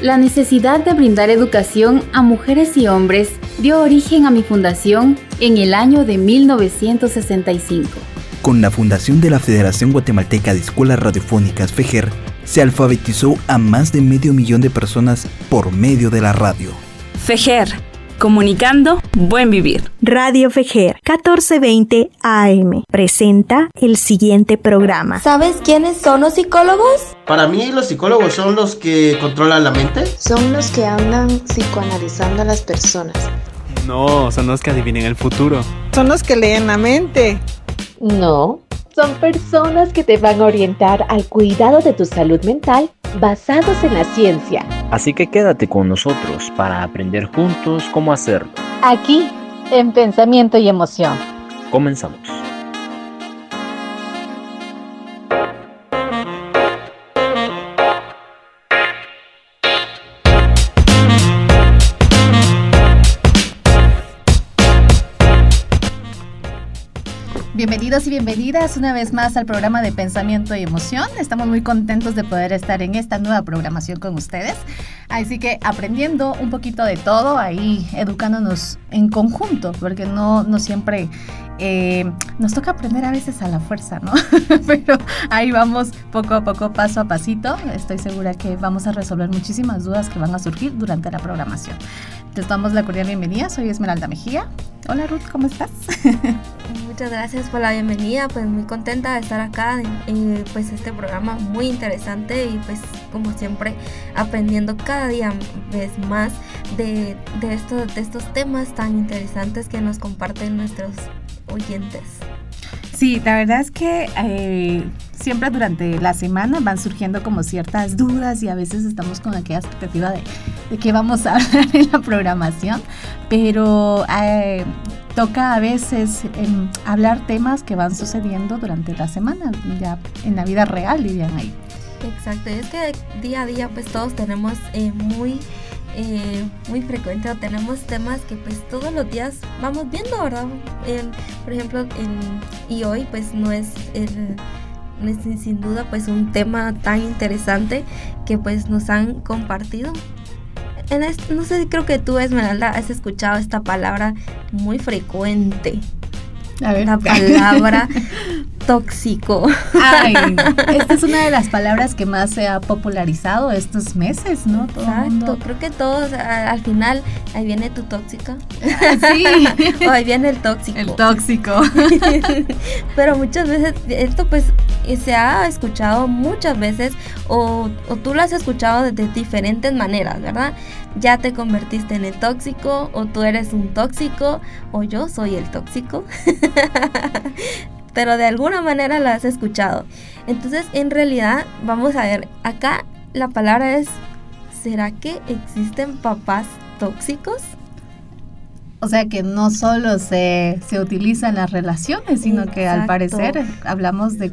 La necesidad de brindar educación a mujeres y hombres dio origen a mi fundación en el año de 1965. Con la fundación de la Federación Guatemalteca de Escuelas Radiofónicas FEGER, se alfabetizó a más de medio millón de personas por medio de la radio. FEGER, comunicando buen vivir. Radio Fejer 1420 AM presenta el siguiente programa. ¿Sabes quiénes son los psicólogos? Para mí los psicólogos son los que controlan la mente. Son los que andan psicoanalizando a las personas. No, son los que adivinen el futuro. Son los que leen la mente. No, son personas que te van a orientar al cuidado de tu salud mental basados en la ciencia. Así que quédate con nosotros para aprender juntos cómo hacerlo. Aquí, en Pensamiento y Emoción. Comenzamos. Bienvenidos y bienvenidas una vez más al programa de Pensamiento y Emoción. Estamos muy contentos de poder estar en esta nueva programación con ustedes. Así que aprendiendo un poquito de todo, ahí educándonos en conjunto, porque no, no siempre eh, nos toca aprender a veces a la fuerza, ¿no? Pero ahí vamos poco a poco, paso a pasito. Estoy segura que vamos a resolver muchísimas dudas que van a surgir durante la programación. Les damos la cordial bienvenida, soy Esmeralda Mejía. Hola Ruth, ¿cómo estás? Muchas gracias por la bienvenida, pues muy contenta de estar acá en pues este programa muy interesante y pues como siempre aprendiendo cada día vez más de, de, estos, de estos temas tan interesantes que nos comparten nuestros oyentes. Sí, la verdad es que eh, siempre durante la semana van surgiendo como ciertas dudas y a veces estamos con aquella expectativa de, de qué vamos a hablar en la programación, pero eh, toca a veces em, hablar temas que van sucediendo durante la semana, ya en la vida real, dirían ahí. Exacto, es que día a día pues todos tenemos eh, muy eh, muy frecuente o tenemos temas que pues todos los días vamos viendo, ¿verdad? por ejemplo, y hoy pues no es el sin duda pues un tema tan interesante que pues nos han compartido. En no sé, creo que tú Esmeralda has escuchado esta palabra muy frecuente. La palabra tóxico. Ay, esta es una de las palabras que más se ha popularizado estos meses, ¿no? Exacto, creo que todos al final ahí viene tu tóxica. Sí. o ahí viene el tóxico. El tóxico. Pero muchas veces esto pues se ha escuchado muchas veces o, o tú lo has escuchado de, de diferentes maneras, ¿verdad? Ya te convertiste en el tóxico o tú eres un tóxico o yo soy el tóxico. Pero de alguna manera la has escuchado. Entonces, en realidad, vamos a ver, acá la palabra es, ¿será que existen papás tóxicos? O sea que no solo se, se utilizan las relaciones, sino que al parecer hablamos de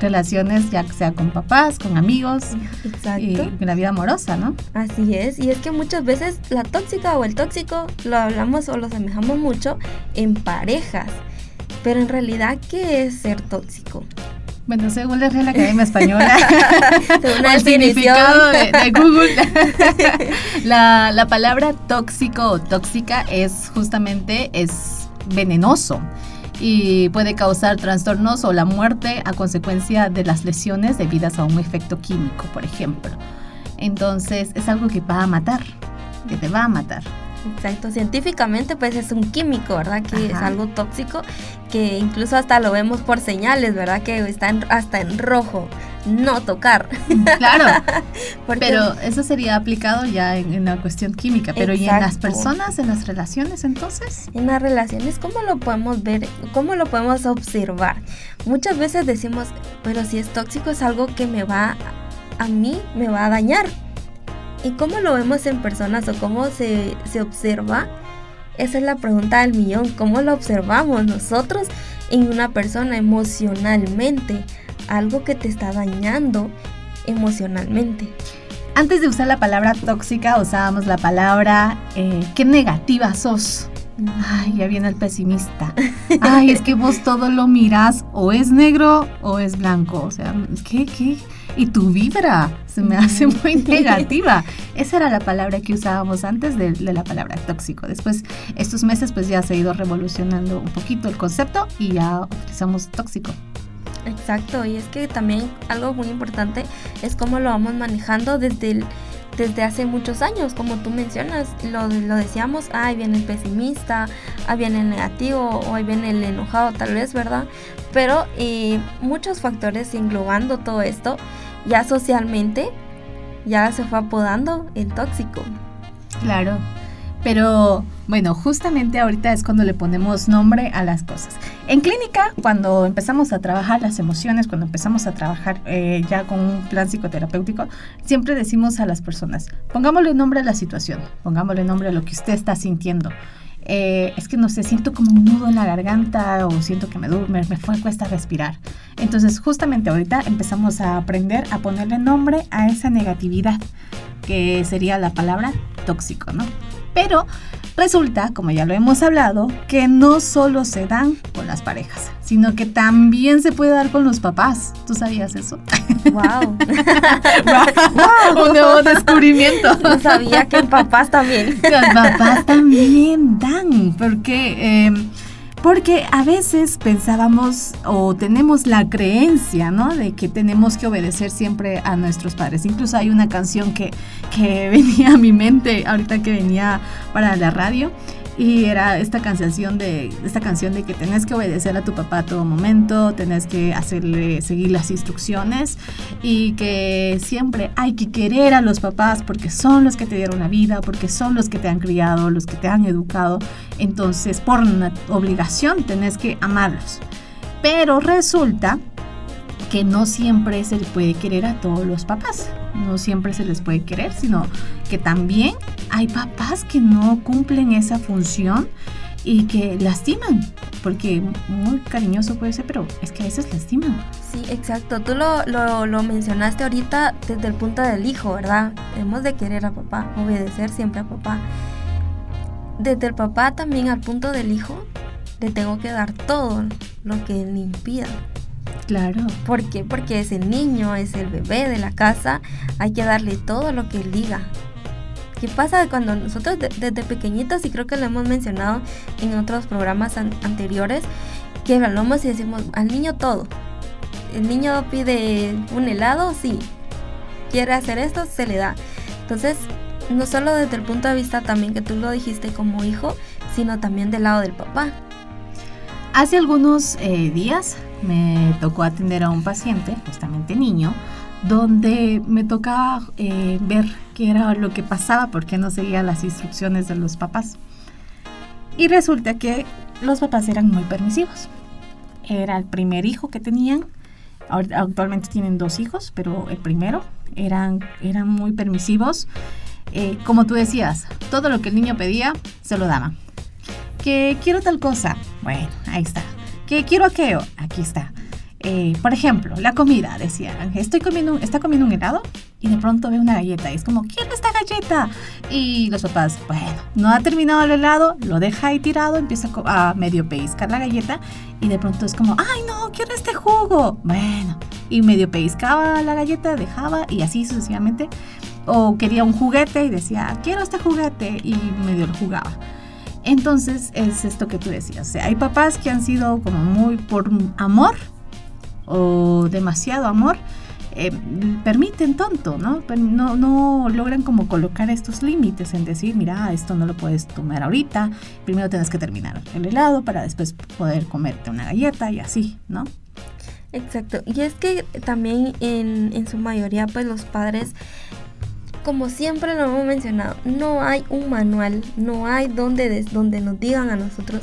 relaciones ya sea con papás, con amigos Exacto. y en la vida amorosa, ¿no? Así es, y es que muchas veces la tóxica o el tóxico lo hablamos o lo semejamos mucho en parejas. Pero en realidad, ¿qué es ser tóxico? Bueno, según la Real Academia Española, según el significado de, Google, la, la, palabra tóxico o tóxica es justamente es venenoso y puede causar trastornos o la muerte a consecuencia de las lesiones debidas a un efecto químico, por ejemplo. Entonces es algo que va a matar, que te va a matar. Exacto, científicamente pues es un químico, ¿verdad? Que es algo tóxico, que incluso hasta lo vemos por señales, ¿verdad? Que está hasta en rojo, no tocar. Claro, pero eso sería aplicado ya en, la cuestión química, pero ¿y en las personas, en las relaciones entonces? En las relaciones, ¿cómo lo podemos ver? ¿Cómo lo podemos observar? Muchas veces decimos, pero si es tóxico es algo que me va, a mí me va a dañar ¿Y cómo lo vemos en personas o cómo se, observa? Esa es la pregunta del millón. ¿Cómo lo observamos nosotros en una persona emocionalmente? Algo que te está dañando emocionalmente. Antes de usar la palabra tóxica, usábamos la palabra eh, qué negativa sos. Ay, ya viene el pesimista. Ay, es que vos todo lo miras o es negro o es blanco. O sea, ¿qué, qué? Y tu vibra se me hace muy negativa. Esa era la palabra que usábamos antes de, de, la palabra tóxico. Después, estos meses, pues ya se ha ido revolucionando un poquito el concepto y ya utilizamos tóxico. Exacto, y es que también algo muy importante es cómo lo vamos manejando desde el desde hace muchos años, como tú mencionas, lo, lo decíamos, ahí viene el pesimista, ahí viene el negativo o ahí viene el enojado tal vez, ¿verdad? Pero eh, muchos factores englobando todo esto, ya socialmente, ya se fue apodando el tóxico. Claro, pero bueno, justamente ahorita es cuando le ponemos nombre a las cosas. En clínica, cuando empezamos a trabajar las emociones, cuando empezamos a trabajar eh, ya con un plan psicoterapéutico, siempre decimos a las personas, pongámosle nombre a la situación, pongámosle nombre a lo que usted está sintiendo. Eh, es que no sé, siento como un nudo en la garganta o siento que me, me, me cuesta respirar. Entonces, justamente ahorita empezamos a aprender a ponerle nombre a esa negatividad, que sería la palabra tóxico, ¿no? Pero resulta, como ya lo hemos hablado, que no solo se dan con las parejas, sino que también se puede dar con los papás. ¿Tú sabías eso? ¡Wow! wow. Un nuevo descubrimiento. No sabía que papás también. Los papás también dan, porque... Eh, porque a veces pensábamos o tenemos la creencia, ¿no? De que tenemos que obedecer siempre a nuestros padres. Incluso hay una canción que, que venía a mi mente ahorita que venía para la radio y era esta canción de esta canción de que tenés que obedecer a tu papá a todo momento, tenés que hacerle seguir las instrucciones y que siempre hay que querer a los papás porque son los que te dieron la vida, porque son los que te han criado, los que te han educado, entonces por una obligación tenés que amarlos. Pero resulta que no siempre se le puede querer a todos los papás, no siempre se les puede querer, sino que también hay papás que no cumplen esa función y que lastiman, porque muy cariñoso puede ser, pero es que a veces lastiman. Sí, exacto. Tú lo, lo, lo, mencionaste ahorita desde el punto del hijo, ¿verdad? Hemos de querer a papá, obedecer siempre a papá. Desde el papá también al punto del hijo, le tengo que dar todo lo que él impida. Claro. ¿Por qué? Porque es el niño, es el bebé de la casa, hay que darle todo lo que él diga. ¿Qué pasa cuando nosotros de, desde pequeñitos, y creo que lo hemos mencionado en otros programas an anteriores, que hablamos y decimos al niño todo? El niño pide un helado, sí. Quiere hacer esto, se le da. Entonces, no solo desde el punto de vista también que tú lo dijiste como hijo, sino también del lado del papá. Hace algunos eh, días me tocó atender a un paciente, justamente niño, donde me tocaba eh, ver qué era lo que pasaba, porque no seguía las instrucciones de los papás. Y resulta que los papás eran muy permisivos. Era el primer hijo que tenían. Actualmente tienen dos hijos, pero el primero eran, eran muy permisivos. Eh, como tú decías, todo lo que el niño pedía, se lo daban. Que quiero tal cosa, bueno, ahí está. Que quiero aquello, aquí está. Eh, por ejemplo, la comida, decían, estoy comiendo, está comiendo un helado y de pronto ve una galleta y es como, quiero esta galleta. Y los papás, bueno, no ha terminado el helado, lo deja ahí tirado, empieza a medio pellizcar la galleta y de pronto es como, ay no, quiero este jugo. Bueno, y medio pellizcaba la galleta, dejaba y así sucesivamente. O quería un juguete y decía, quiero este juguete y medio lo jugaba. Entonces es esto que tú decías, o sea, hay papás que han sido como muy por amor o demasiado amor, eh, permiten tonto, ¿no? ¿no? No logran como colocar estos límites en decir, mira, esto no lo puedes tomar ahorita, primero tienes que terminar el helado para después poder comerte una galleta y así, ¿no? Exacto, y es que también en, en su mayoría pues los padres como siempre lo hemos mencionado, no hay un manual, no hay donde, donde nos digan a nosotros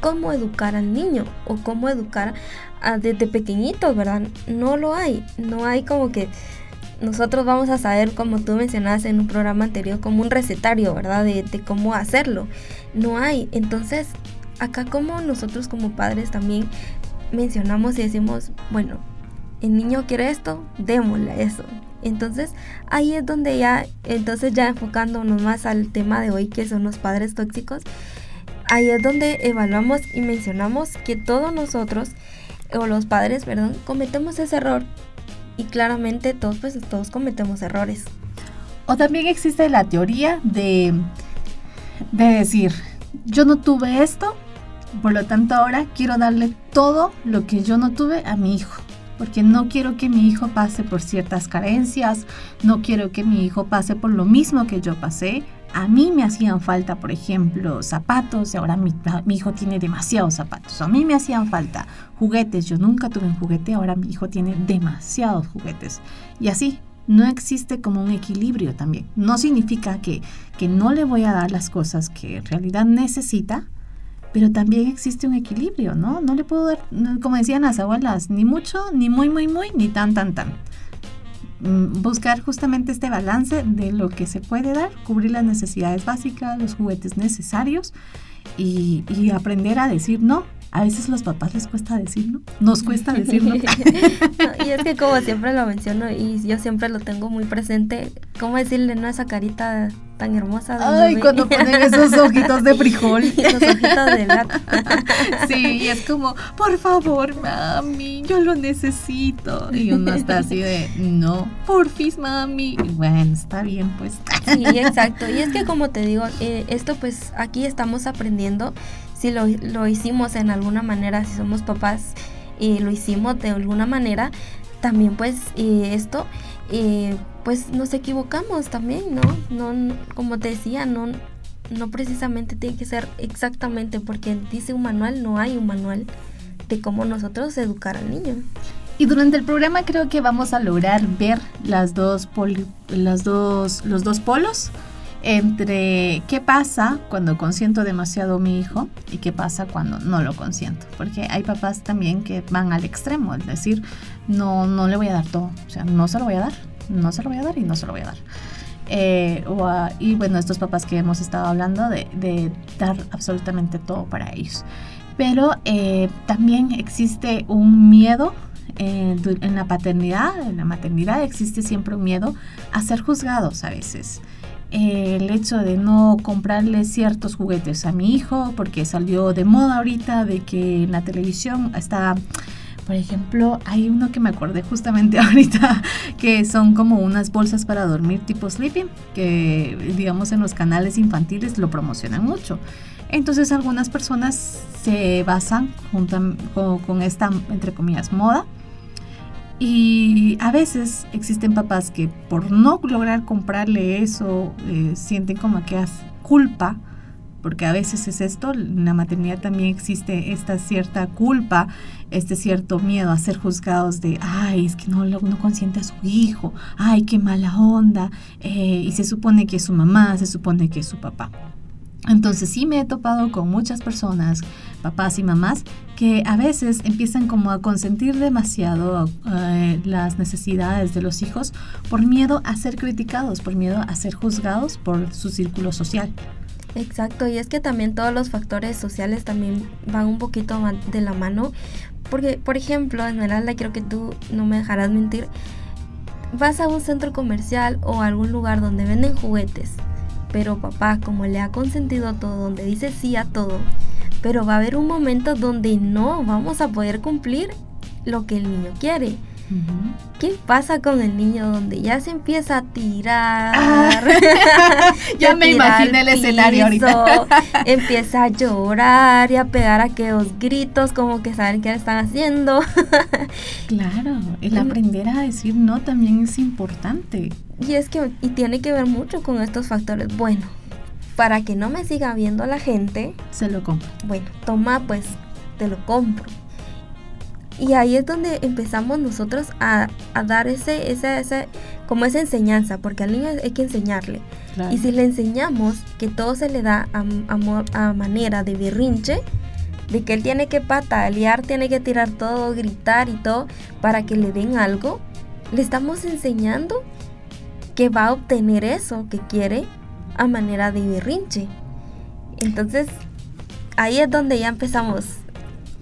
cómo educar al niño o cómo educar a, desde pequeñitos, ¿verdad? No lo hay, no hay como que nosotros vamos a saber, como tú mencionaste en un programa anterior, como un recetario, ¿verdad? De, de cómo hacerlo. No hay. Entonces, acá como nosotros como padres también mencionamos y decimos, bueno, el niño quiere esto, démosle eso. Entonces ahí es donde ya, entonces ya enfocándonos más al tema de hoy que son los padres tóxicos, ahí es donde evaluamos y mencionamos que todos nosotros, o los padres, perdón, cometemos ese error. Y claramente todos, pues, todos cometemos errores. O también existe la teoría de, de decir, yo no tuve esto, por lo tanto ahora quiero darle todo lo que yo no tuve a mi hijo porque no quiero que mi hijo pase por ciertas carencias, no quiero que mi hijo pase por lo mismo que yo pasé. A mí me hacían falta, por ejemplo, zapatos y ahora mi, hijo tiene demasiados zapatos. A mí me hacían falta juguetes, yo nunca tuve un juguete, ahora mi hijo tiene demasiados juguetes. Y así, no existe como un equilibrio también. No significa que, que no le voy a dar las cosas que en realidad necesita, pero también existe un equilibrio, ¿no? No le puedo dar, como decían las abuelas, ni mucho, ni muy, muy, muy, ni tan, tan, tan. Mm, buscar justamente este balance de lo que se puede dar, cubrir las necesidades básicas, los juguetes necesarios y, y aprender a decir no a veces los papás les cuesta decir no, nos cuesta decir no. y es que como siempre lo menciono y yo siempre lo tengo muy presente, ¿cómo decirle no a esa carita tan hermosa? De Ay, cuando ponen esos ojitos de frijol. esos ojitos de gato. sí, y es como, por favor, mami, yo lo necesito. Y uno está así de, no, porfis, mami. Y bueno, está bien, pues. sí, exacto. Y es que como te digo, eh, esto pues aquí estamos aprendiendo si lo, lo hicimos en alguna manera, si somos papás y lo hicimos de alguna manera, también pues esto, pues nos equivocamos también, ¿no? No, como te decía, no, no precisamente tiene que ser exactamente porque dice un manual, no hay un manual de cómo nosotros educar al niño. Y durante el programa creo que vamos a lograr ver las dos, las dos, los dos polos entre qué pasa cuando consiento demasiado a mi hijo y qué pasa cuando no lo consiento. Porque hay papás también que van al extremo, es decir, no, no le voy a dar todo, o sea, no se lo voy a dar, no se lo voy a dar y no se lo voy a dar. Eh, y bueno, estos papás que hemos estado hablando de, dar absolutamente todo para ellos. Pero eh, también existe un miedo eh, en la paternidad, en la maternidad existe siempre un miedo a ser juzgados a veces el hecho de no comprarle ciertos juguetes a mi hijo porque salió de moda ahorita de que en la televisión está por ejemplo, hay uno que me acordé justamente ahorita, que son como unas bolsas para dormir tipo sleeping, que digamos en los canales infantiles lo promocionan mucho. Entonces algunas personas se basan con, con esta, entre comillas, moda y a veces existen papás que por no lograr comprarle eso eh, sienten como que es culpa, porque a veces es esto, en la maternidad también existe esta cierta culpa, este cierto miedo a ser juzgados de, ay, es que no, no consiente a su hijo, ay, qué mala onda, eh, y se supone que es su mamá, se supone que es su papá. Entonces sí me he topado con muchas personas, papás y mamás, que a veces empiezan como a consentir demasiado eh, las necesidades de los hijos por miedo a ser criticados, por miedo a ser juzgados por su círculo social. Exacto, y es que también todos los factores sociales también van un poquito de la mano, porque por ejemplo, Esmeralda, creo que tú no me dejarás mentir, vas a un centro comercial o a algún lugar donde venden juguetes pero papá, como le ha consentido todo, donde dice sí a todo, pero va a haber un momento donde no vamos a poder cumplir lo que el niño quiere. ¿Qué pasa con el niño donde ya se empieza a tirar? Ah. ya me imaginé el escenario ahorita. empieza a llorar y a pegar aquellos gritos como que saben qué están haciendo. claro, el aprender a decir no también es importante. Y es que, y tiene que ver mucho con estos factores. Bueno, para que no me siga viendo la gente, se lo compro. Bueno, toma, pues te lo compro. Y ahí es donde empezamos nosotros a, dar ese, esa, esa, como esa enseñanza, porque al niño hay que enseñarle. Y si le enseñamos que todo se le da a, a, a, manera de berrinche, de que él tiene que patalear, tiene que tirar todo, gritar y todo, para que le den algo, le estamos enseñando que va a obtener eso que quiere a manera de berrinche. Entonces, ahí es donde ya empezamos.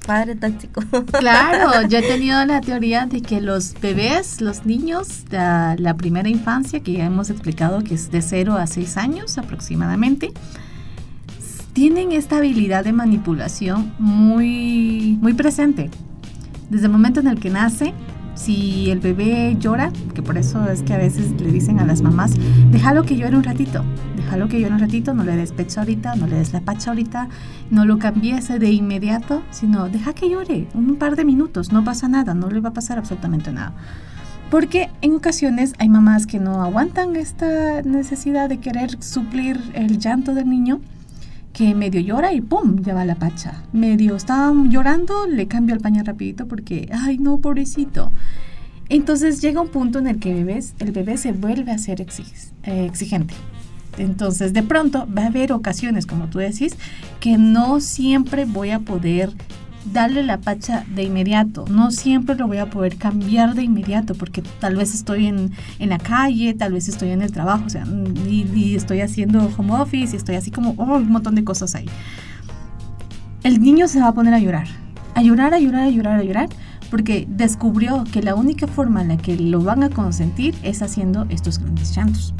Padre tóxico. Claro, yo he tenido la teoría de que los bebés, los niños de la primera infancia, que ya hemos explicado que es de 0 a 6 años aproximadamente, tienen esta habilidad de manipulación muy, muy presente. Desde el momento en el que nace, si el bebé llora, que por eso es que a veces le dicen a las mamás, déjalo que llore un ratito, déjalo que llore un ratito, no le des pecho ahorita, no le des la pacha ahorita, no lo cambies de inmediato, sino deja que llore un par de minutos, no pasa nada, no le va a pasar absolutamente nada. Porque en ocasiones hay mamás que no aguantan esta necesidad de querer suplir el llanto del niño, que medio llora y ¡pum! ya va la pacha. Medio está llorando, le cambio el pañal rapidito porque, ¡ay no, pobrecito! Entonces llega un punto en el que bebés, el bebé se vuelve a ser eh, exigente. Entonces de pronto va a haber ocasiones, como tú decís, que no siempre voy a poder darle la pacha de inmediato. No siempre lo voy a poder cambiar de inmediato porque tal vez estoy en, la calle, tal vez estoy en el trabajo, o sea, y, estoy haciendo home office y estoy así como, oh, un montón de cosas ahí. El niño se va a poner a llorar, a llorar, a llorar, a llorar, a llorar, porque descubrió que la única forma en la que lo van a consentir es haciendo estos grandes llantos.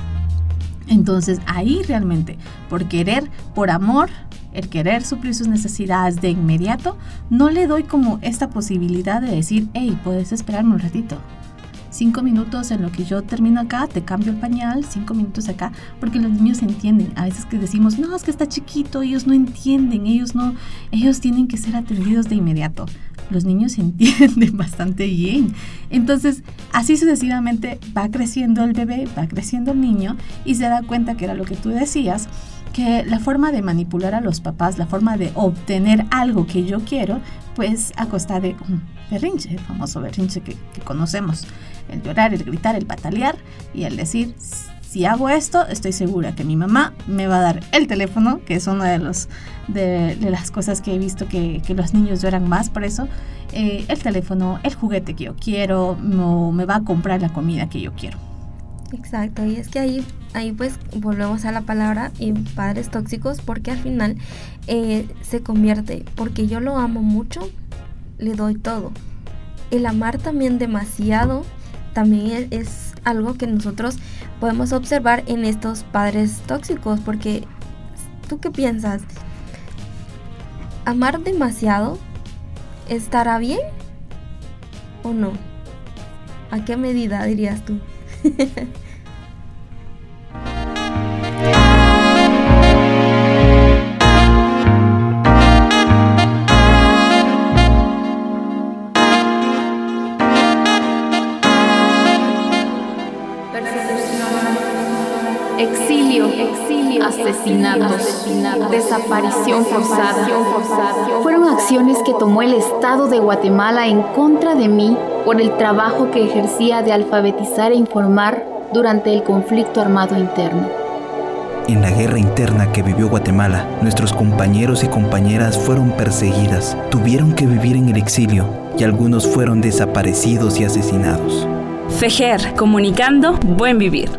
Entonces ahí realmente, por querer, por amor, el querer suplir sus necesidades de inmediato, no le doy como esta posibilidad de decir, hey, puedes esperarme un ratito. Cinco minutos en lo que yo termino acá, te cambio el pañal, cinco minutos acá, porque los niños entienden. A veces que decimos, no, es que está chiquito, ellos no entienden, ellos no, ellos tienen que ser atendidos de inmediato. Los niños entienden bastante bien. Entonces, así sucesivamente va creciendo el bebé, va creciendo el niño y se da cuenta que era lo que tú decías, que la forma de manipular a los papás, la forma de obtener algo que yo quiero, pues a costa de un berrinche, el famoso berrinche que, conocemos, el llorar, el gritar, el patalear y el decir, si hago esto, estoy segura que mi mamá me va a dar el teléfono, que es una de, los, de, las cosas que he visto que, los niños lloran más por eso, eh, el teléfono, el juguete que yo quiero, no, me va a comprar la comida que yo quiero. Exacto, y es que ahí, ahí pues volvemos a la palabra y padres tóxicos porque al final eh, se convierte, porque yo lo amo mucho, le doy todo. El amar también demasiado también es, algo que nosotros podemos observar en estos padres tóxicos, porque ¿tú qué piensas? ¿Amar demasiado estará bien o no? ¿A qué medida dirías tú? asesinatos, desaparición forzada. Fueron acciones que tomó el Estado de Guatemala en contra de mí por el trabajo que ejercía de alfabetizar e informar durante el conflicto armado interno. En la guerra interna que vivió Guatemala, nuestros compañeros y compañeras fueron perseguidas, tuvieron que vivir en el exilio y algunos fueron desaparecidos y asesinados. FEJER, comunicando buen vivir.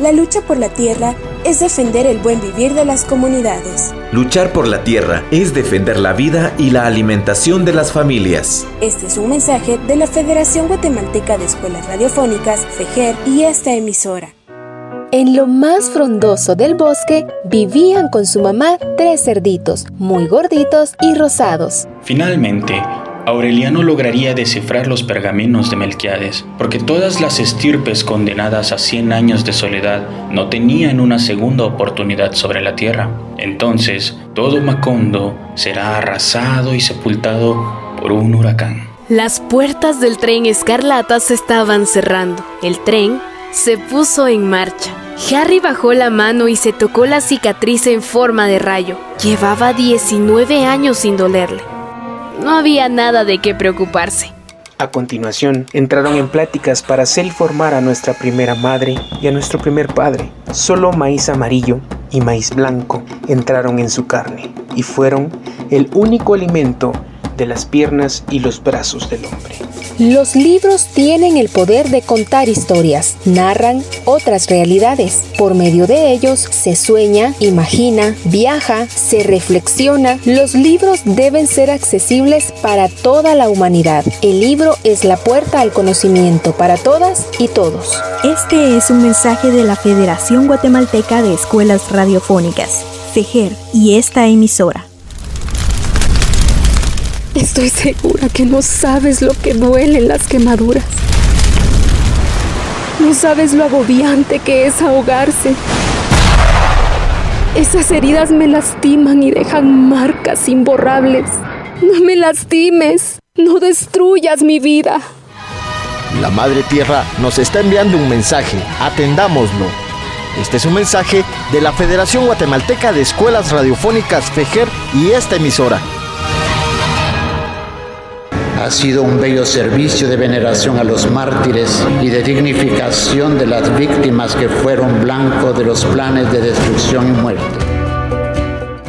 La lucha por la tierra es defender el buen vivir de las comunidades. Luchar por la tierra es defender la vida y la alimentación de las familias. Este es un mensaje de la Federación Guatemalteca de Escuelas Radiofónicas, FEGER y esta emisora. En lo más frondoso del bosque vivían con su mamá tres cerditos, muy gorditos y rosados. Finalmente, Aureliano lograría descifrar los pergaminos de Melquiades, porque todas las estirpes condenadas a 100 años de soledad no tenían una segunda oportunidad sobre la tierra. Entonces, todo Macondo será arrasado y sepultado por un huracán. Las puertas del tren escarlata se estaban cerrando. El tren se puso en marcha. Harry bajó la mano y se tocó la cicatriz en forma de rayo. Llevaba 19 años sin dolerle. No había nada de qué preocuparse. A continuación, entraron en pláticas para hacer formar a nuestra primera madre y a nuestro primer padre. Solo maíz amarillo y maíz blanco entraron en su carne y fueron el único alimento de las piernas y los brazos del hombre. Los libros tienen el poder de contar historias, narran otras realidades. Por medio de ellos se sueña, imagina, viaja, se reflexiona. Los libros deben ser accesibles para toda la humanidad. El libro es la puerta al conocimiento para todas y todos. Este es un mensaje de la Federación Guatemalteca de Escuelas Radiofónicas, Fejer y esta emisora. Estoy segura que no sabes lo que duelen las quemaduras. No sabes lo agobiante que es ahogarse. Esas heridas me lastiman y dejan marcas imborrables. No me lastimes, no destruyas mi vida. La Madre Tierra nos está enviando un mensaje, atendámoslo. Este es un mensaje de la Federación Guatemalteca de Escuelas Radiofónicas FEJER y esta emisora. Ha sido un bello servicio de veneración a los mártires y de dignificación de las víctimas que fueron blanco de los planes de destrucción y muerte.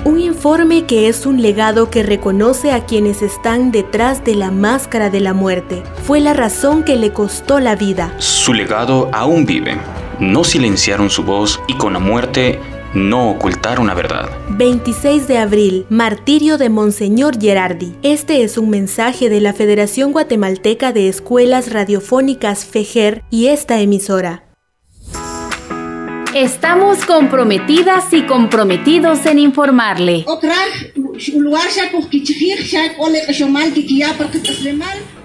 Un informe que es un legado que reconoce a quienes están detrás de la máscara de la muerte. Fue la razón que le costó la vida. Su legado aún vive. No silenciaron su voz y con la muerte no ocultar una verdad. 26 de abril, martirio de Monseñor Gerardi. Este es un mensaje de la Federación Guatemalteca de Escuelas Radiofónicas FEJER y esta emisora. Estamos comprometidas y comprometidos en informarle.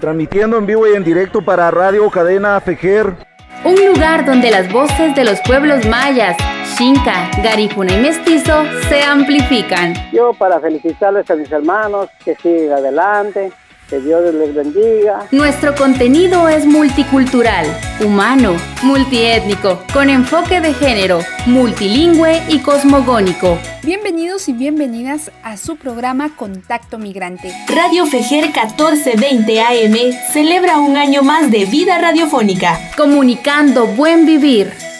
Transmitiendo en vivo y en directo para Radio Cadena FEJER. Un lugar donde las voces de los pueblos mayas, Xinca, Garifuna y Mestizo se amplifican. Yo para felicitarles a mis hermanos, que sigan adelante, que Dios les bendiga. Nuestro contenido es multicultural, humano, multiétnico, con enfoque de género, multilingüe y cosmogónico. Bienvenidos y bienvenidas a su programa Contacto Migrante. Radio Fejer 1420 AM celebra un año más de vida radiofónica. Comunicando buen vivir.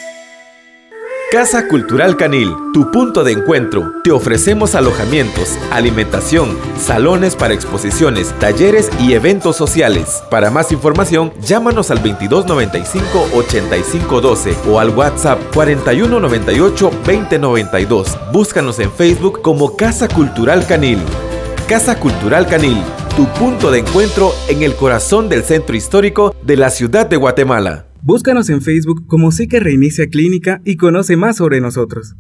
Casa Cultural Canil, tu punto de encuentro. Te ofrecemos alojamientos, alimentación, salones para exposiciones, talleres y eventos sociales. Para más información, llámanos al 2295-8512 o al WhatsApp 4198-2092. Búscanos en Facebook como Casa Cultural Canil. Casa Cultural Canil, tu punto de encuentro en el corazón del centro histórico de la ciudad de Guatemala. Búscanos en Facebook como Psique Reinicia Clínica y conoce más sobre nosotros.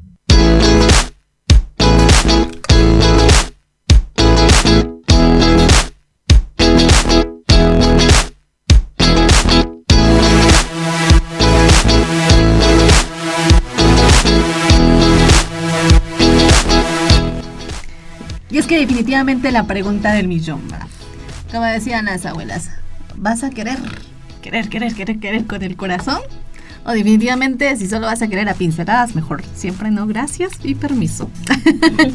Y es que definitivamente la pregunta del millón, ¿verdad? Como decían las abuelas, ¿vas a querer, querer, querer, querer, querer con el corazón? O definitivamente, si solo vas a querer a pinceladas, mejor siempre no, gracias y permiso.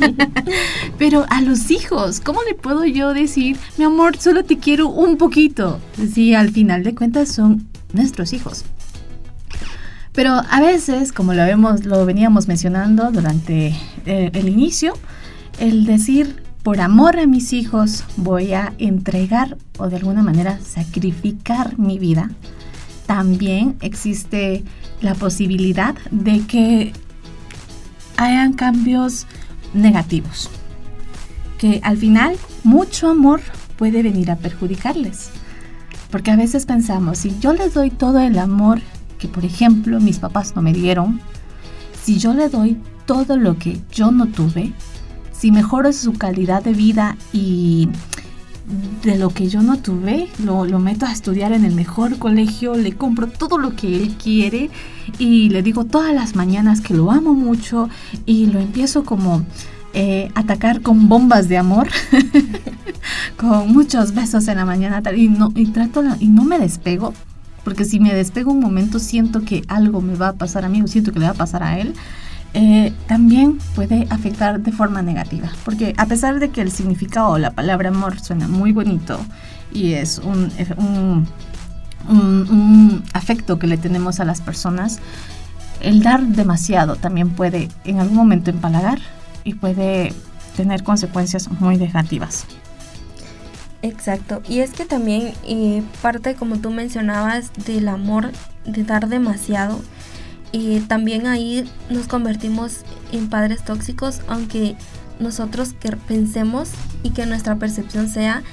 Pero a los hijos, ¿cómo le puedo yo decir, mi amor, solo te quiero un poquito? Si al final de cuentas son nuestros hijos. Pero a veces, como lo, vemos, lo veníamos mencionando durante eh, el inicio, el decir, por amor a mis hijos, voy a entregar o de alguna manera sacrificar mi vida, también existe la posibilidad de que hayan cambios negativos. Que al final mucho amor puede venir a perjudicarles. Porque a veces pensamos, si yo les doy todo el amor que, por ejemplo, mis papás no me dieron, si yo le doy todo lo que yo no tuve, si mejoro su calidad de vida y de lo que yo no tuve, lo, meto a estudiar en el mejor colegio, le compro todo lo que él quiere y le digo todas las mañanas que lo amo mucho y lo empiezo como eh, atacar con bombas de amor, con muchos besos en la mañana y no, y, trato y no me despego. Porque si me despego un momento siento que algo me va a pasar a mí o siento que le va a pasar a él. Eh, también puede afectar de forma negativa, porque a pesar de que el significado o la palabra amor suena muy bonito y es un, un, afecto que le tenemos a las personas, el dar demasiado también puede en algún momento empalagar y puede tener consecuencias muy negativas. Exacto, y es que también eh, parte, como tú mencionabas, del amor, de dar demasiado, y también ahí nos convertimos en padres tóxicos, aunque nosotros que pensemos y que nuestra percepción sea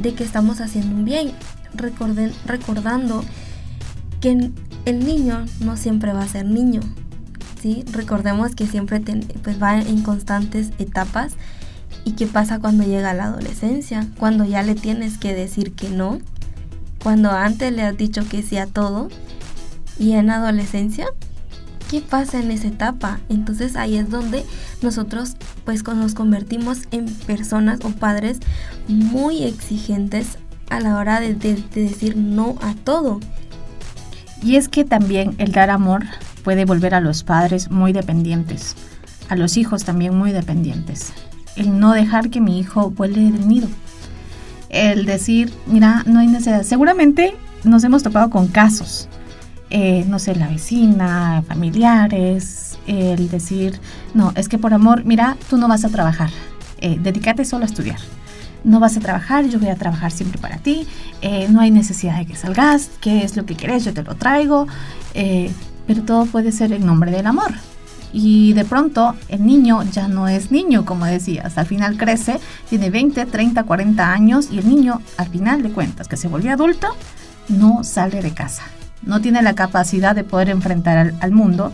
de que estamos haciendo un bien, Recorden, recordando que el niño no siempre va a ser niño, sí, recordemos que siempre pues va en constantes etapas. ¿Y qué pasa cuando llega la adolescencia? Cuando ya le tienes que decir que no. Cuando antes le has dicho que sí a todo. Y en adolescencia, ¿qué pasa en esa etapa? Entonces ahí es donde nosotros pues nos convertimos en personas o padres muy exigentes a la hora de, de decir no a todo. Y es que también el dar amor puede volver a los padres muy dependientes, a los hijos también muy dependientes. El no dejar que mi hijo vuele del nido. El decir, mira, no hay necesidad. Seguramente nos hemos topado con casos, eh, no sé, la vecina, familiares, el decir, no, es que por amor, mira, tú no vas a trabajar, eh, dedícate solo a estudiar. No vas a trabajar, yo voy a trabajar siempre para ti, eh, no hay necesidad de que salgas, qué es lo que quieres, yo te lo traigo, pero todo puede ser en nombre del amor. Y de pronto el niño ya no es niño, como decías, al final crece, tiene 20, 30, 40 años y el niño, al final de cuentas, que se volvió adulto, no sale de casa, no tiene la capacidad de poder enfrentar al mundo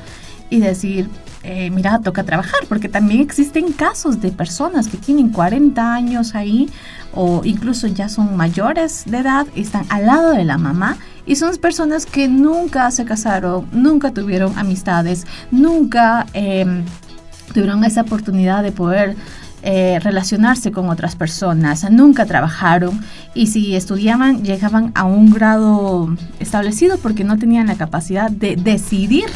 y decir, eh, mira, toca trabajar, porque también existen casos de personas que tienen 40 años ahí o incluso ya son mayores de edad están al lado de la mamá y son personas que nunca se casaron, nunca tuvieron amistades, nunca em, tuvieron esa oportunidad de poder eh, relacionarse con otras personas, nunca trabajaron y si estudiaban llegaban a un grado establecido porque no tenían la capacidad de decidir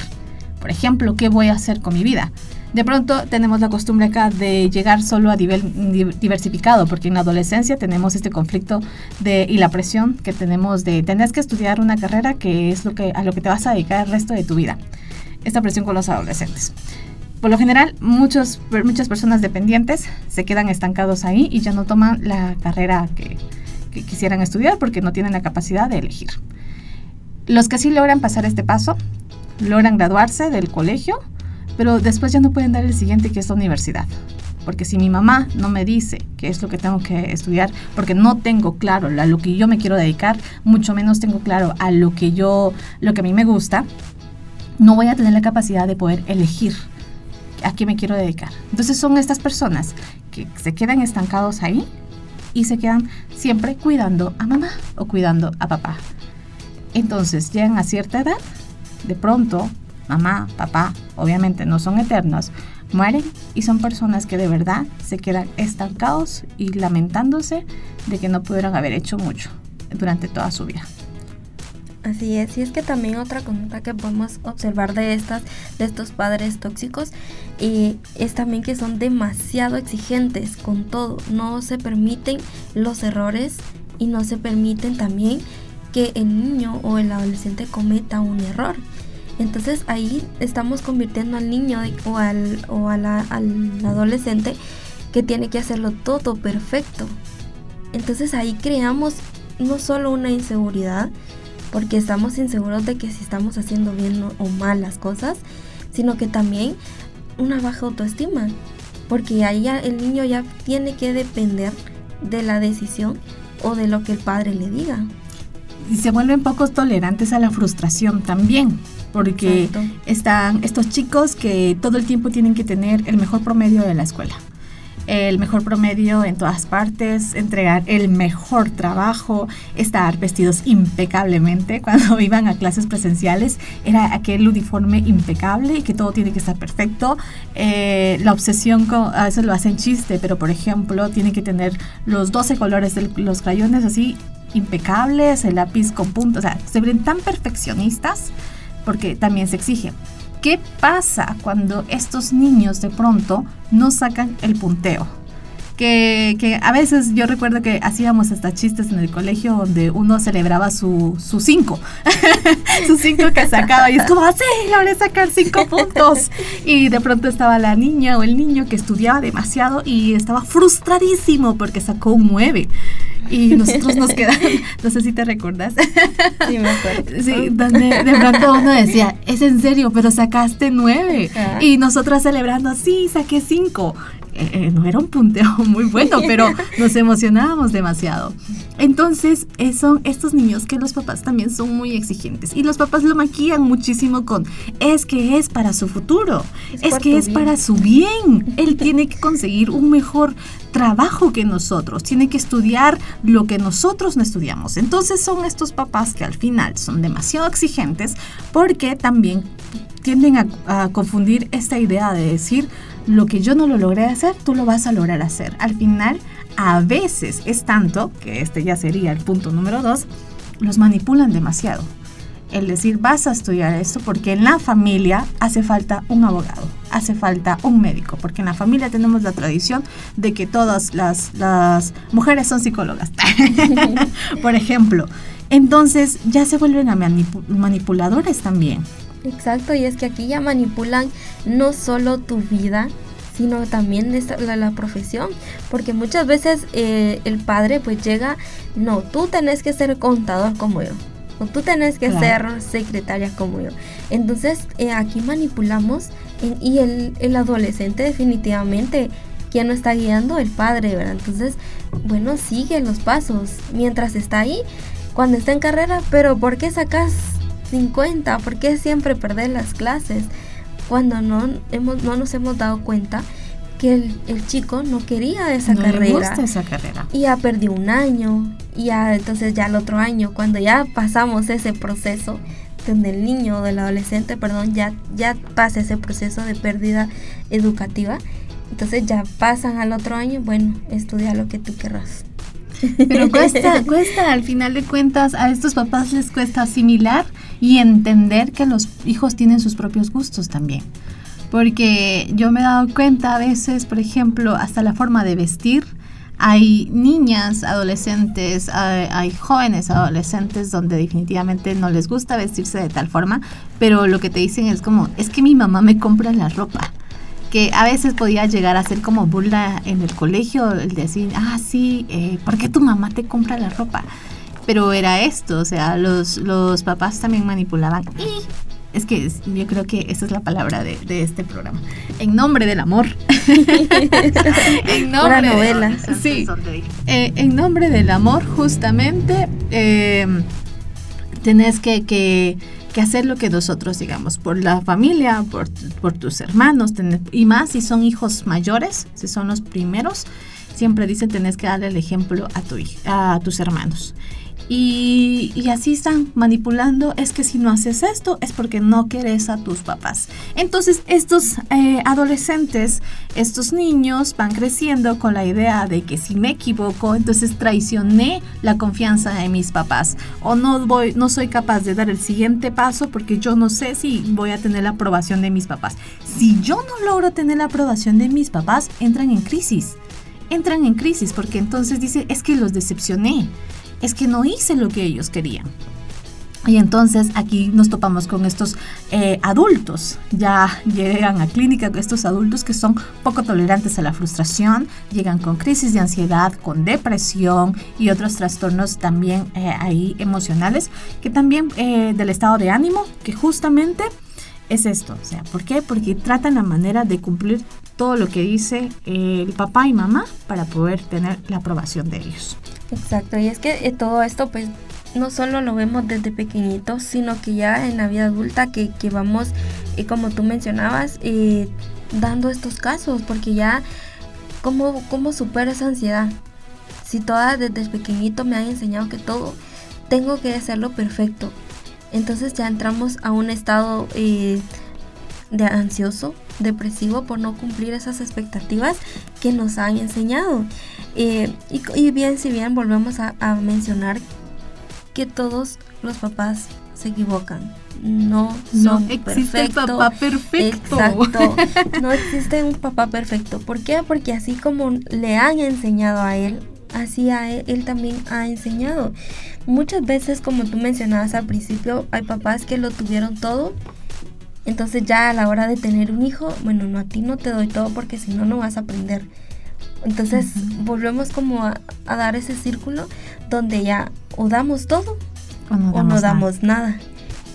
por ejemplo, ¿qué voy a hacer con mi vida? De pronto tenemos la costumbre acá de llegar solo a nivel diversificado, porque en la adolescencia tenemos este conflicto de, y la presión que tenemos de tener que estudiar una carrera que es lo que, a lo que te vas a dedicar el resto de tu vida. Esta presión con los adolescentes. Por lo general, muchos, muchas personas dependientes se quedan estancados ahí y ya no toman la carrera que, quisieran estudiar porque no tienen la capacidad de elegir. Los que sí logran pasar este paso logran graduarse del colegio, pero después ya no pueden dar el siguiente que es la universidad. Porque si mi mamá no me dice qué es lo que tengo que estudiar, porque no tengo claro a lo que yo me quiero dedicar, mucho menos tengo claro a lo que yo, lo que a mí me gusta, no voy a tener la capacidad de poder elegir a qué me quiero dedicar. Entonces son estas personas que se quedan estancados ahí y se quedan siempre cuidando a mamá o cuidando a papá. Entonces llegan a cierta edad de pronto, mamá, papá, obviamente no son eternos, mueren y son personas que de verdad se quedan estancados y lamentándose de que no pudieron haber hecho mucho durante toda su vida. Así es, y es que también otra conducta que podemos observar de estas, de estos padres tóxicos, y es también que son demasiado exigentes con todo, no se permiten los errores y no se permiten también que el niño o el adolescente cometa un error. Entonces ahí estamos convirtiendo al niño o, al, o al adolescente que tiene que hacerlo todo perfecto. Entonces ahí creamos no solo una inseguridad, porque estamos inseguros de que si estamos haciendo bien o mal las cosas, sino que también una baja autoestima, porque ahí el niño ya tiene que depender de la decisión o de lo que el padre le diga. Y se vuelven pocos tolerantes a la frustración también, porque están estos chicos que todo el tiempo tienen que tener el mejor promedio de la escuela el mejor promedio en todas partes, entregar el mejor trabajo, estar vestidos impecablemente. Cuando iban a clases presenciales era aquel uniforme impecable y que todo tiene que estar perfecto. Eh, la obsesión, con, a veces lo hacen chiste, pero por ejemplo, tiene que tener los 12 colores de los crayones así impecables, el lápiz con puntos, o sea, se ven tan perfeccionistas porque también se exige. ¿Qué pasa cuando estos niños de pronto no sacan el punteo? Que, a veces yo recuerdo que hacíamos hasta chistes en el colegio donde uno celebraba su, su cinco, su cinco que sacaba y es como, sí, logré sacar cinco puntos. Y de pronto estaba la niña o el niño que estudiaba demasiado y estaba frustradísimo porque sacó un nueve y nosotros nos quedamos, no sé si te recuerdas. Sí, me acuerdo. Sí, donde de pronto uno decía, es en serio, pero sacaste nueve. Y nosotras celebrando, sí, saqué cinco. Eh, eh, no era un punteo muy bueno, pero nos emocionábamos demasiado. Entonces, eh, son estos niños que los papás también son muy exigentes y los papás lo maquillan muchísimo con, es que es para su futuro, es, que es para su bien, él tiene que conseguir un mejor trabajo que nosotros, tiene que estudiar lo que nosotros no estudiamos. Entonces son estos papás que al final son demasiado exigentes porque también tienden a, confundir esta idea de decir, lo que yo no lo logré hacer, tú lo vas a lograr hacer. Al final, a veces es tanto, que este ya sería el punto número dos, los manipulan demasiado. El decir, vas a estudiar esto porque en la familia hace falta un abogado, hace falta un médico, porque en la familia tenemos la tradición de que todas las, mujeres son psicólogas, por ejemplo. Entonces ya se vuelven a manipuladores también. Exacto, y es que aquí ya manipulan no solo tu vida, sino también la, la, profesión, porque muchas veces eh, el padre pues llega, no, tú tenés que ser contador como yo, o tú tenés que ser secretaria como yo. Entonces eh, aquí manipulamos y el, el adolescente definitivamente quien no está guiando el padre, ¿verdad? Entonces, bueno, sigue los pasos mientras está ahí, cuando está en carrera, pero ¿por qué sacas 50? ¿Por qué siempre perder las clases? Cuando no, hemos, no nos hemos dado cuenta que el, chico no quería esa carrera. Le gusta esa carrera. Y ya perdió un año, y ya entonces ya el otro año, cuando ya pasamos ese proceso, donde el niño o del adolescente, perdón, ya, ya pasa ese proceso de pérdida educativa, entonces ya pasan al otro año, bueno, estudia lo que tú querrás. Pero cuesta, cuesta, al final de cuentas, a estos papás les cuesta asimilar y entender que los hijos tienen sus propios gustos también. Porque yo me he dado cuenta a veces, por ejemplo, hasta la forma de vestir. Hay niñas, adolescentes, hay, jóvenes adolescentes donde definitivamente no les gusta vestirse de tal forma, pero lo que te dicen es como, es que mi mamá me compra la ropa que a veces podía llegar a ser como burla en el colegio, el decir, ah, sí, eh, ¿por qué tu mamá te compra la ropa? Pero era esto, o sea, los, los papás también manipulaban. Y es que yo creo que esa es la palabra de, este programa. En nombre del amor. en nombre novela. sí. Eh, en nombre del amor, justamente, eh, tenés que, que que hacer lo que nosotros digamos, por la familia, por, por tus hermanos, y más si son hijos mayores, si son los primeros, siempre dicen tenés que darle el ejemplo a, tu, a tus hermanos. Y, así están manipulando, es que si no haces esto es porque no quieres a tus papás. Entonces estos eh, adolescentes, estos niños van creciendo con la idea de que si me equivoco, entonces traicioné la confianza de mis papás o no soy capaz de dar el siguiente paso porque yo no sé si voy a tener la aprobación de mis papás. Si yo no logro tener la aprobación de mis papás, entran en crisis. Entran en crisis porque entonces dice, es que los decepcioné es que no hice lo que ellos querían. Y entonces aquí nos topamos con estos eh, adultos, ya llegan a clínica estos adultos que son poco tolerantes a la frustración, llegan con crisis de ansiedad, con depresión y otros trastornos también eh, ahí emocionales, que también eh, del estado de ánimo, que justamente es esto, o sea, ¿por qué? Porque tratan la manera de cumplir todo lo que dice el papá y mamá para poder tener la aprobación de ellos. Exacto, y es que eh, todo esto pues no solo lo vemos desde pequeñitos, sino que ya en la vida adulta que, que vamos, eh, como tú mencionabas, eh, dando estos casos, porque ya, ¿cómo, ¿cómo supero esa ansiedad? Si toda desde pequeñito me han enseñado que todo tengo que hacerlo perfecto, entonces ya entramos a un estado de ansioso, depresivo por no cumplir esas expectativas que nos han enseñado. Eh, y, bien, si bien volvemos a, mencionar que todos los papás se equivocan. No, no existe papá perfecto. Exacto. No existe un papá perfecto. ¿Por qué? Porque así como le han enseñado a él, así a él, él también ha enseñado. Muchas veces, como tú mencionabas al principio, hay papás que lo tuvieron todo. Entonces ya a la hora de tener un hijo, bueno, no a ti no te doy todo porque si no, no vas a aprender. Entonces volvemos como a, dar ese círculo donde ya o damos todo o no damos, nada.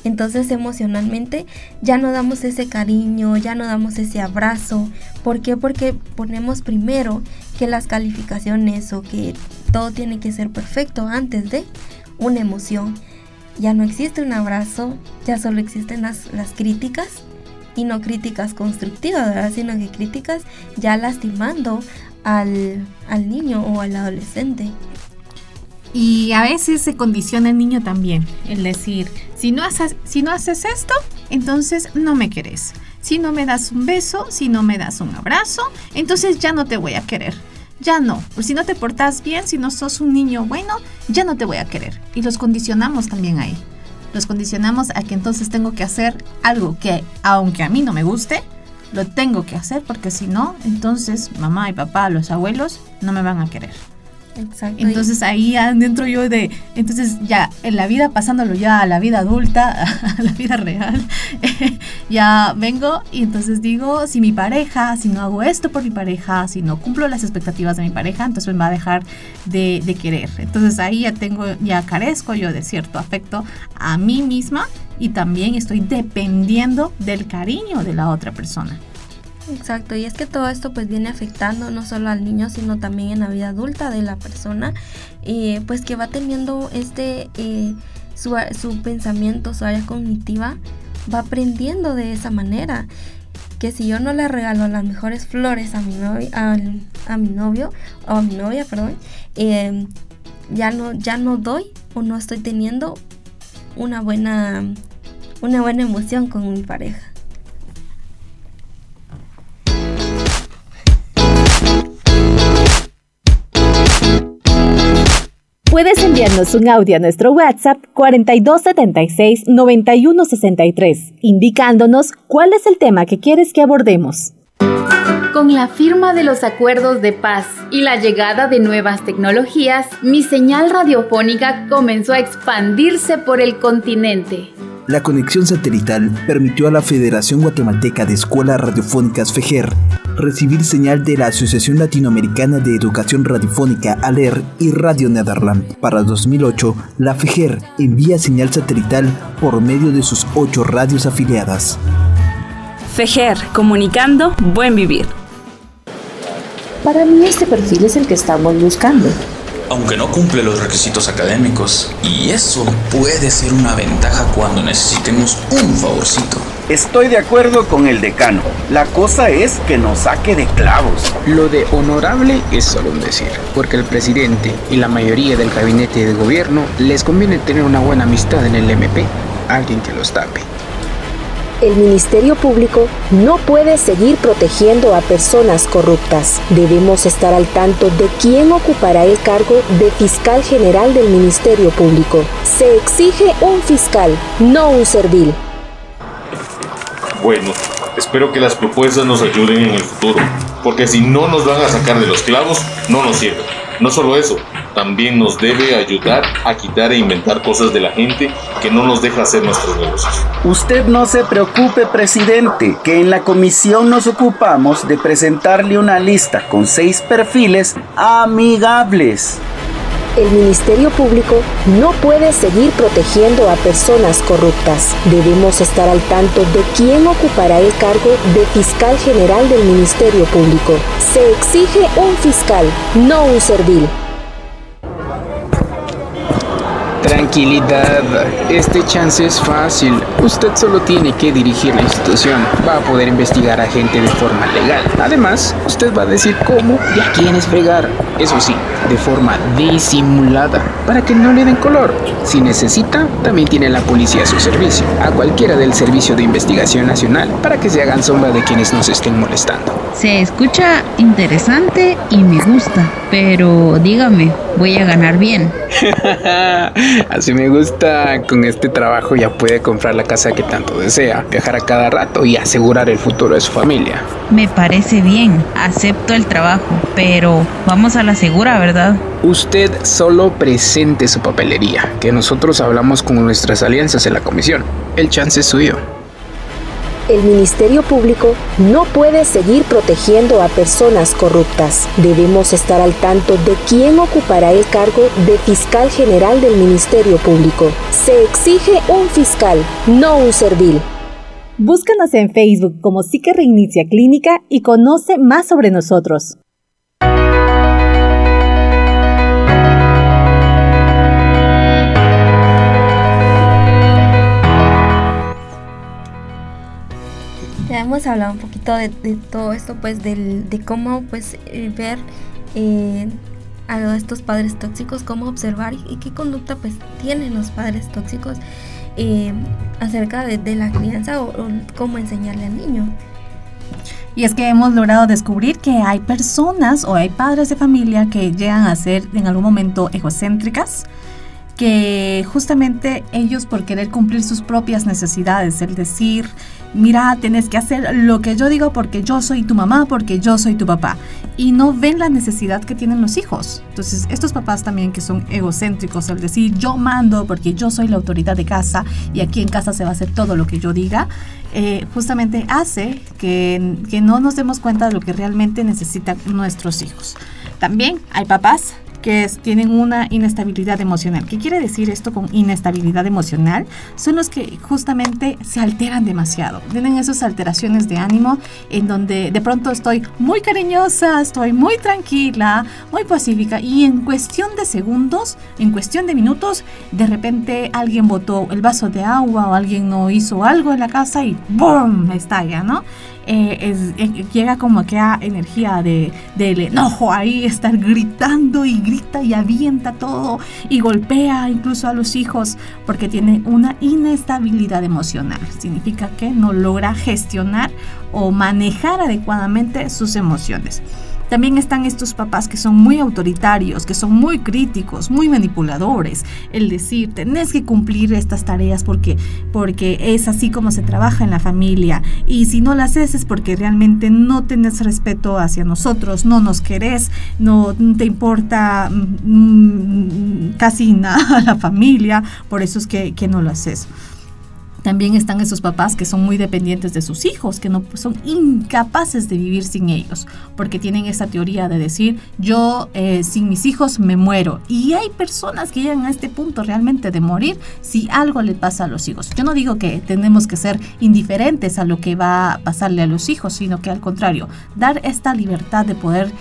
Entonces emocionalmente ya no damos ese cariño, ya no damos ese abrazo. ¿Por qué? Porque ponemos primero que las calificaciones o que todo tiene que ser perfecto antes de una emoción. Ya no existe un abrazo, ya solo existen las, las críticas y no críticas constructivas, sino que críticas ya lastimando al, al niño o al adolescente. Y a veces se condiciona el niño también, el decir, si no, haces, si no haces esto, entonces no me querés. Si no me das un beso, si no me das un abrazo, entonces ya no te voy a querer. Ya no, si no te portas bien, si no sos un niño bueno, ya no te voy a querer. Y los condicionamos también ahí. Los condicionamos a que entonces tengo que hacer algo que, aunque a mí no me guste, lo tengo que hacer porque si no, entonces mamá y papá, los abuelos, no me van a querer. Exacto. Entonces ahí adentro yo de, entonces ya en la vida, pasándolo ya a la vida adulta, a la vida real, ya vengo y entonces digo, si mi pareja, si no hago esto por mi pareja, si no cumplo las expectativas de mi pareja, entonces me va a dejar de, de querer. Entonces ahí ya tengo, ya carezco yo de cierto afecto a mí misma y también estoy dependiendo del cariño de la otra persona. Exacto, y es que todo esto pues viene afectando no solo al niño, sino también en la vida adulta de la persona, eh, pues que va teniendo este, eh, su, su pensamiento, su área cognitiva, va aprendiendo de esa manera. Que si yo no le regalo las mejores flores a mi novio, a, a mi novio o a mi novia, perdón, eh, ya, no, ya no doy o no estoy teniendo una buena, una buena emoción con mi pareja. Puedes enviarnos un audio a nuestro WhatsApp 4276-9163, indicándonos cuál es el tema que quieres que abordemos. Con la firma de los acuerdos de paz y la llegada de nuevas tecnologías, mi señal radiofónica comenzó a expandirse por el continente. La conexión satelital permitió a la Federación Guatemalteca de Escuelas Radiofónicas FEGER recibir señal de la Asociación Latinoamericana de Educación Radiofónica ALER y Radio Nederland. Para 2008, la FEGER envía señal satelital por medio de sus ocho radios afiliadas. FEGER, comunicando buen vivir. Para mí este perfil es el que estamos buscando aunque no cumple los requisitos académicos. Y eso puede ser una ventaja cuando necesitemos un favorcito. Estoy de acuerdo con el decano. La cosa es que nos saque de clavos. Lo de honorable es solo un decir, porque el presidente y la mayoría del gabinete de gobierno les conviene tener una buena amistad en el MP, alguien que los tape el Ministerio Público no puede seguir protegiendo a personas corruptas. Debemos estar al tanto de quién ocupará el cargo de fiscal general del Ministerio Público. Se exige un fiscal, no un servil. Bueno, espero que las propuestas nos ayuden en el futuro, porque si no nos van a sacar de los clavos, no nos sirven. No solo eso, también nos debe ayudar a quitar e inventar cosas de la gente que no nos deja hacer nuestros negocios. Usted no se preocupe, presidente, que en la comisión nos ocupamos de presentarle una lista con seis perfiles amigables. El Ministerio Público no puede seguir protegiendo a personas corruptas. Debemos estar al tanto de quién ocupará el cargo de fiscal general del Ministerio Público. Se exige un fiscal, no un servil. Tranquilidad, este chance es fácil. Usted solo tiene que dirigir la institución. Va a poder investigar a gente de forma legal. Además, usted va a decir cómo y a quién fregar. Eso sí, de forma disimulada, para que no le den color. Si necesita, también tiene la policía a su servicio, a cualquiera del Servicio de Investigación Nacional, para que se hagan sombra de quienes nos estén molestando. Se escucha interesante y me gusta, pero dígame, voy a ganar bien. Así me gusta. Con este trabajo ya puede comprar la casa que tanto desea, viajar a cada rato y asegurar el futuro de su familia. Me parece bien, acepto el trabajo, pero vamos a la segura, ¿verdad? Usted solo presente su papelería, que nosotros hablamos con nuestras alianzas en la comisión. El chance es suyo el Ministerio Público no puede seguir protegiendo a personas corruptas. Debemos estar al tanto de quién ocupará el cargo de fiscal general del Ministerio Público. Se exige un fiscal, no un servil. Búscanos en Facebook como Psique Reinicia Clínica y conoce más sobre nosotros. Hemos hablado un poquito de, todo esto, pues de cómo pues eh, ver eh, a estos padres tóxicos, cómo observar y, qué conducta pues tienen los padres tóxicos eh, acerca de, la crianza o, cómo enseñarle al niño. Y es que hemos logrado descubrir que hay personas o hay padres de familia que llegan a ser en algún momento egocéntricas, que justamente ellos por querer cumplir sus propias necesidades, es decir, mira, tienes que hacer lo que yo digo porque yo soy tu mamá, porque yo soy tu papá. Y no ven la necesidad que tienen los hijos. Entonces, estos papás también que son egocéntricos, al decir yo mando porque yo soy la autoridad de casa y aquí en casa se va a hacer todo lo que yo diga, eh, justamente hace que, que no nos demos cuenta de lo que realmente necesitan nuestros hijos. También hay papás que tienen una inestabilidad emocional. ¿Qué quiere decir esto con inestabilidad emocional? Son los que justamente se alteran demasiado. Tienen esas alteraciones de ánimo en donde de pronto estoy muy cariñosa, estoy muy tranquila, muy pacífica y en cuestión de segundos, en cuestión de minutos, de repente alguien botó el vaso de agua o alguien no hizo algo en la casa y ¡boom! estalla, ¿no? Eh, eh, llega como que a energía de, del enojo ahí, estar gritando y grita y avienta todo y golpea incluso a los hijos porque tiene una inestabilidad emocional. Significa que no logra gestionar o manejar adecuadamente sus emociones. También están estos papás que son muy autoritarios, que son muy críticos, muy manipuladores. El decir, tenés que cumplir estas tareas porque, porque es así como se trabaja en la familia. Y si no las haces es porque realmente no tenés respeto hacia nosotros, no nos querés, no te importa mm, mm, casi nada la familia, por eso es que, que no lo haces. También están esos papás que son muy dependientes de sus hijos, que no son incapaces de vivir sin ellos, porque tienen esa teoría de decir, yo eh, sin mis hijos me muero. Y hay personas que llegan a este punto realmente de morir si algo le pasa a los hijos. Yo no digo que tenemos que ser indiferentes a lo que va a pasarle a los hijos, sino que al contrario, dar esta libertad de poder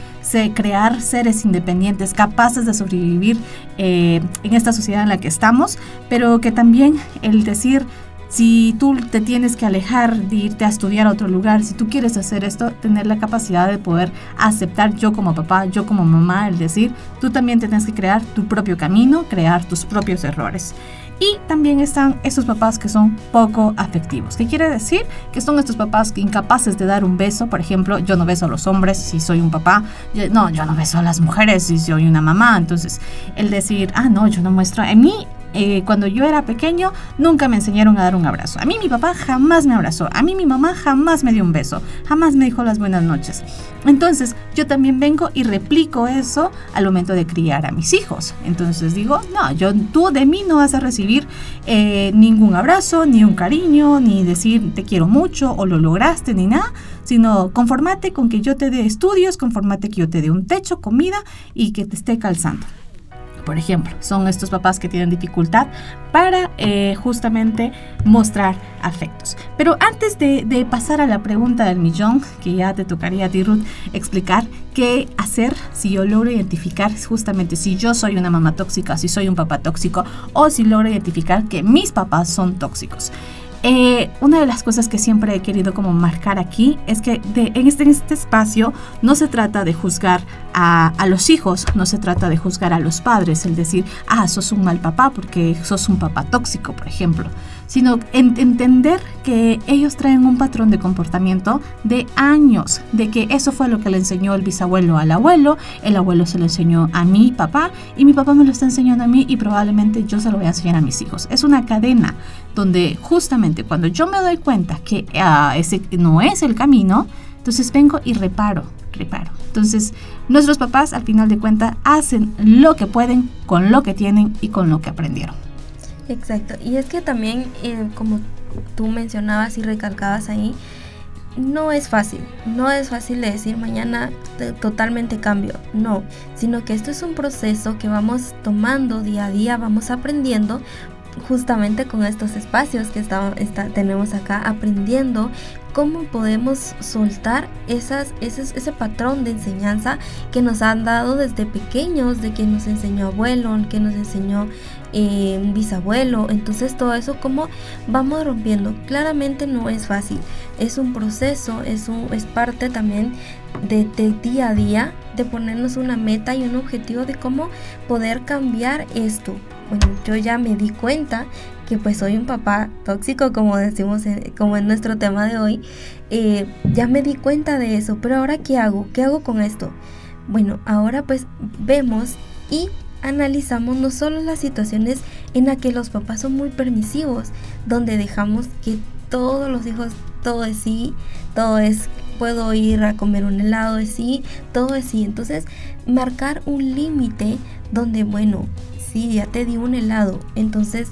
crear seres independientes, capaces de sobrevivir eh, en esta sociedad en la que estamos, pero que también el decir, si tú te tienes que alejar de irte a estudiar a otro lugar, si tú quieres hacer esto, tener la capacidad de poder aceptar yo como papá, yo como mamá, el decir, tú también tienes que crear tu propio camino, crear tus propios errores. Y también están esos papás que son poco afectivos. ¿Qué quiere decir? Que son estos papás incapaces de dar un beso. Por ejemplo, yo no beso a los hombres si soy un papá. no, yo no beso a las mujeres si soy una mamá. Entonces, el decir, ah, no, yo no muestro. En mí eh, cuando yo era pequeño nunca me enseñaron a dar un abrazo. A mí mi papá jamás me abrazó, a mí mi mamá jamás me dio un beso, jamás me dijo las buenas noches. Entonces yo también vengo y replico eso al momento de criar a mis hijos. Entonces digo, no, yo, tú de mí no vas a recibir eh, ningún abrazo, ni un cariño, ni decir te quiero mucho o lo lograste, ni nada, sino conformate con que yo te dé estudios, conformate que yo te dé un techo, comida y que te esté calzando por ejemplo. Son estos papás que tienen dificultad para eh, justamente mostrar afectos. Pero antes de, pasar a la pregunta del millón, que ya te tocaría a ti, Ruth, explicar qué hacer si yo logro identificar justamente si yo soy una mamá tóxica, si soy un papá tóxico o si logro identificar que mis papás son tóxicos. Eh, una de las cosas que siempre he querido como marcar aquí es que en, este, en, este, espacio no se trata de juzgar a, a, los hijos, no se trata de juzgar a los padres, el decir, ah, sos un mal papá porque sos un papá tóxico, por ejemplo sino entender que ellos traen un patrón de comportamiento de años, de que eso fue lo que le enseñó el bisabuelo al abuelo, el abuelo se lo enseñó a mi papá y mi papá me lo está enseñando a mí y probablemente yo se lo voy a enseñar a mis hijos. Es una cadena donde justamente cuando yo me doy cuenta que ah, ese no es el camino, entonces vengo y reparo, reparo. Entonces, nuestros papás al final de cuentas hacen lo que pueden con lo que tienen y con lo que aprendieron. Exacto, y es que también, eh, como tú mencionabas y recalcabas ahí, no es fácil, no es fácil de decir mañana totalmente cambio, no, sino que esto es un proceso que vamos tomando día a día, vamos aprendiendo justamente con estos espacios que tenemos acá aprendiendo cómo podemos soltar esas, ese patrón de enseñanza que nos han dado desde pequeños, de que nos enseñó abuelo, que nos enseñó eh, bisabuelo. Entonces todo eso, cómo vamos rompiendo. Claramente no es fácil, es un proceso, es, un, es parte también de, de día a día, de ponernos una meta y un objetivo de cómo poder cambiar esto bueno, yo ya me di cuenta que pues soy un papá tóxico, como decimos, como en nuestro tema de hoy, eh, ya me di cuenta de eso, pero ahora ¿qué hago? ¿Qué hago con esto? Bueno, ahora pues vemos y analizamos no solo las situaciones en las que los papás son muy permisivos, donde dejamos que todos los hijos, todo es sí, todo es puedo ir a comer un helado, es sí, todo es sí. Entonces, marcar un límite donde, bueno, sí, ya te di un helado, entonces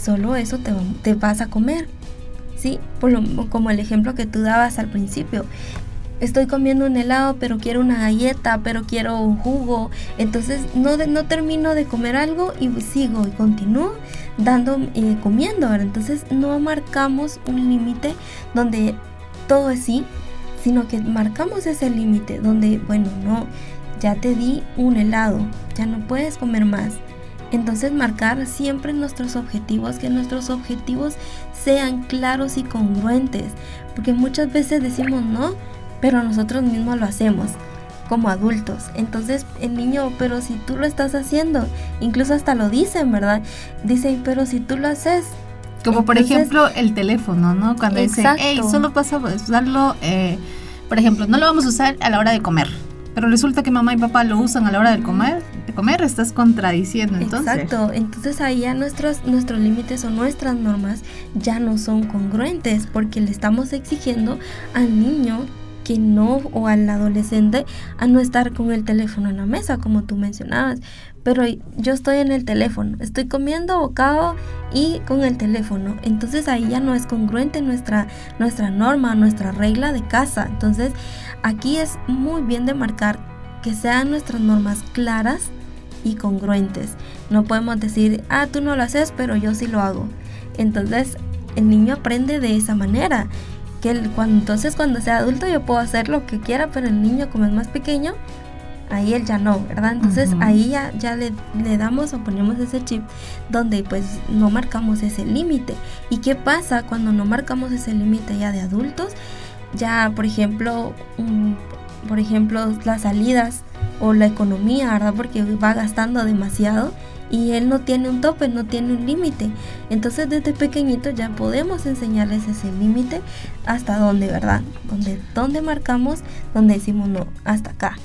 solo eso te, te vas a comer. Sí, por lo, como el ejemplo que tú dabas al principio. Estoy comiendo un helado, pero quiero una galleta, pero quiero un jugo. Entonces no, no termino de comer algo y sigo y continúo dando, eh, comiendo. Entonces no marcamos un límite donde todo es sí, sino que marcamos ese límite donde, bueno, no, ya te di un helado, ya no puedes comer más. Entonces marcar siempre nuestros objetivos, que nuestros objetivos sean claros y congruentes, porque muchas veces decimos no, pero nosotros mismos lo hacemos como adultos. Entonces el niño, pero si tú lo estás haciendo, incluso hasta lo dicen, ¿verdad? Dicen, pero si tú lo haces. Como por ejemplo el teléfono, ¿no? Cuando dicen, hey, solo pasa a usarlo, eh, por ejemplo, no lo vamos a usar a la hora de comer pero resulta que mamá y papá lo usan a la hora de comer, de comer estás contradiciendo entonces. Exacto, entonces ahí ya nuestros, nuestros límites o nuestras normas ya no son congruentes porque le estamos exigiendo al niño que no o al adolescente a no estar con el teléfono en la mesa como tú mencionabas pero yo estoy en el teléfono, estoy comiendo bocado y con el teléfono. Entonces ahí ya no es congruente nuestra, nuestra norma, nuestra regla de casa. Entonces aquí es muy bien de marcar que sean nuestras normas claras y congruentes. No podemos decir, ah, tú no lo haces, pero yo sí lo hago. Entonces el niño aprende de esa manera. Que cuando, entonces cuando sea adulto yo puedo hacer lo que quiera, pero el niño como es más pequeño, ahí él ya no, ¿verdad? Entonces ahí ya, ya le, le, damos o ponemos ese chip donde pues no marcamos ese límite. ¿Y qué pasa cuando no marcamos ese límite ya de adultos? Ya, por ejemplo, por ejemplo, las salidas o la economía, ¿verdad? Porque va gastando demasiado y él no tiene un tope, no tiene un límite. Entonces desde pequeñito ya podemos enseñarles ese límite hasta dónde, ¿verdad? Donde, donde marcamos, donde decimos no, hasta acá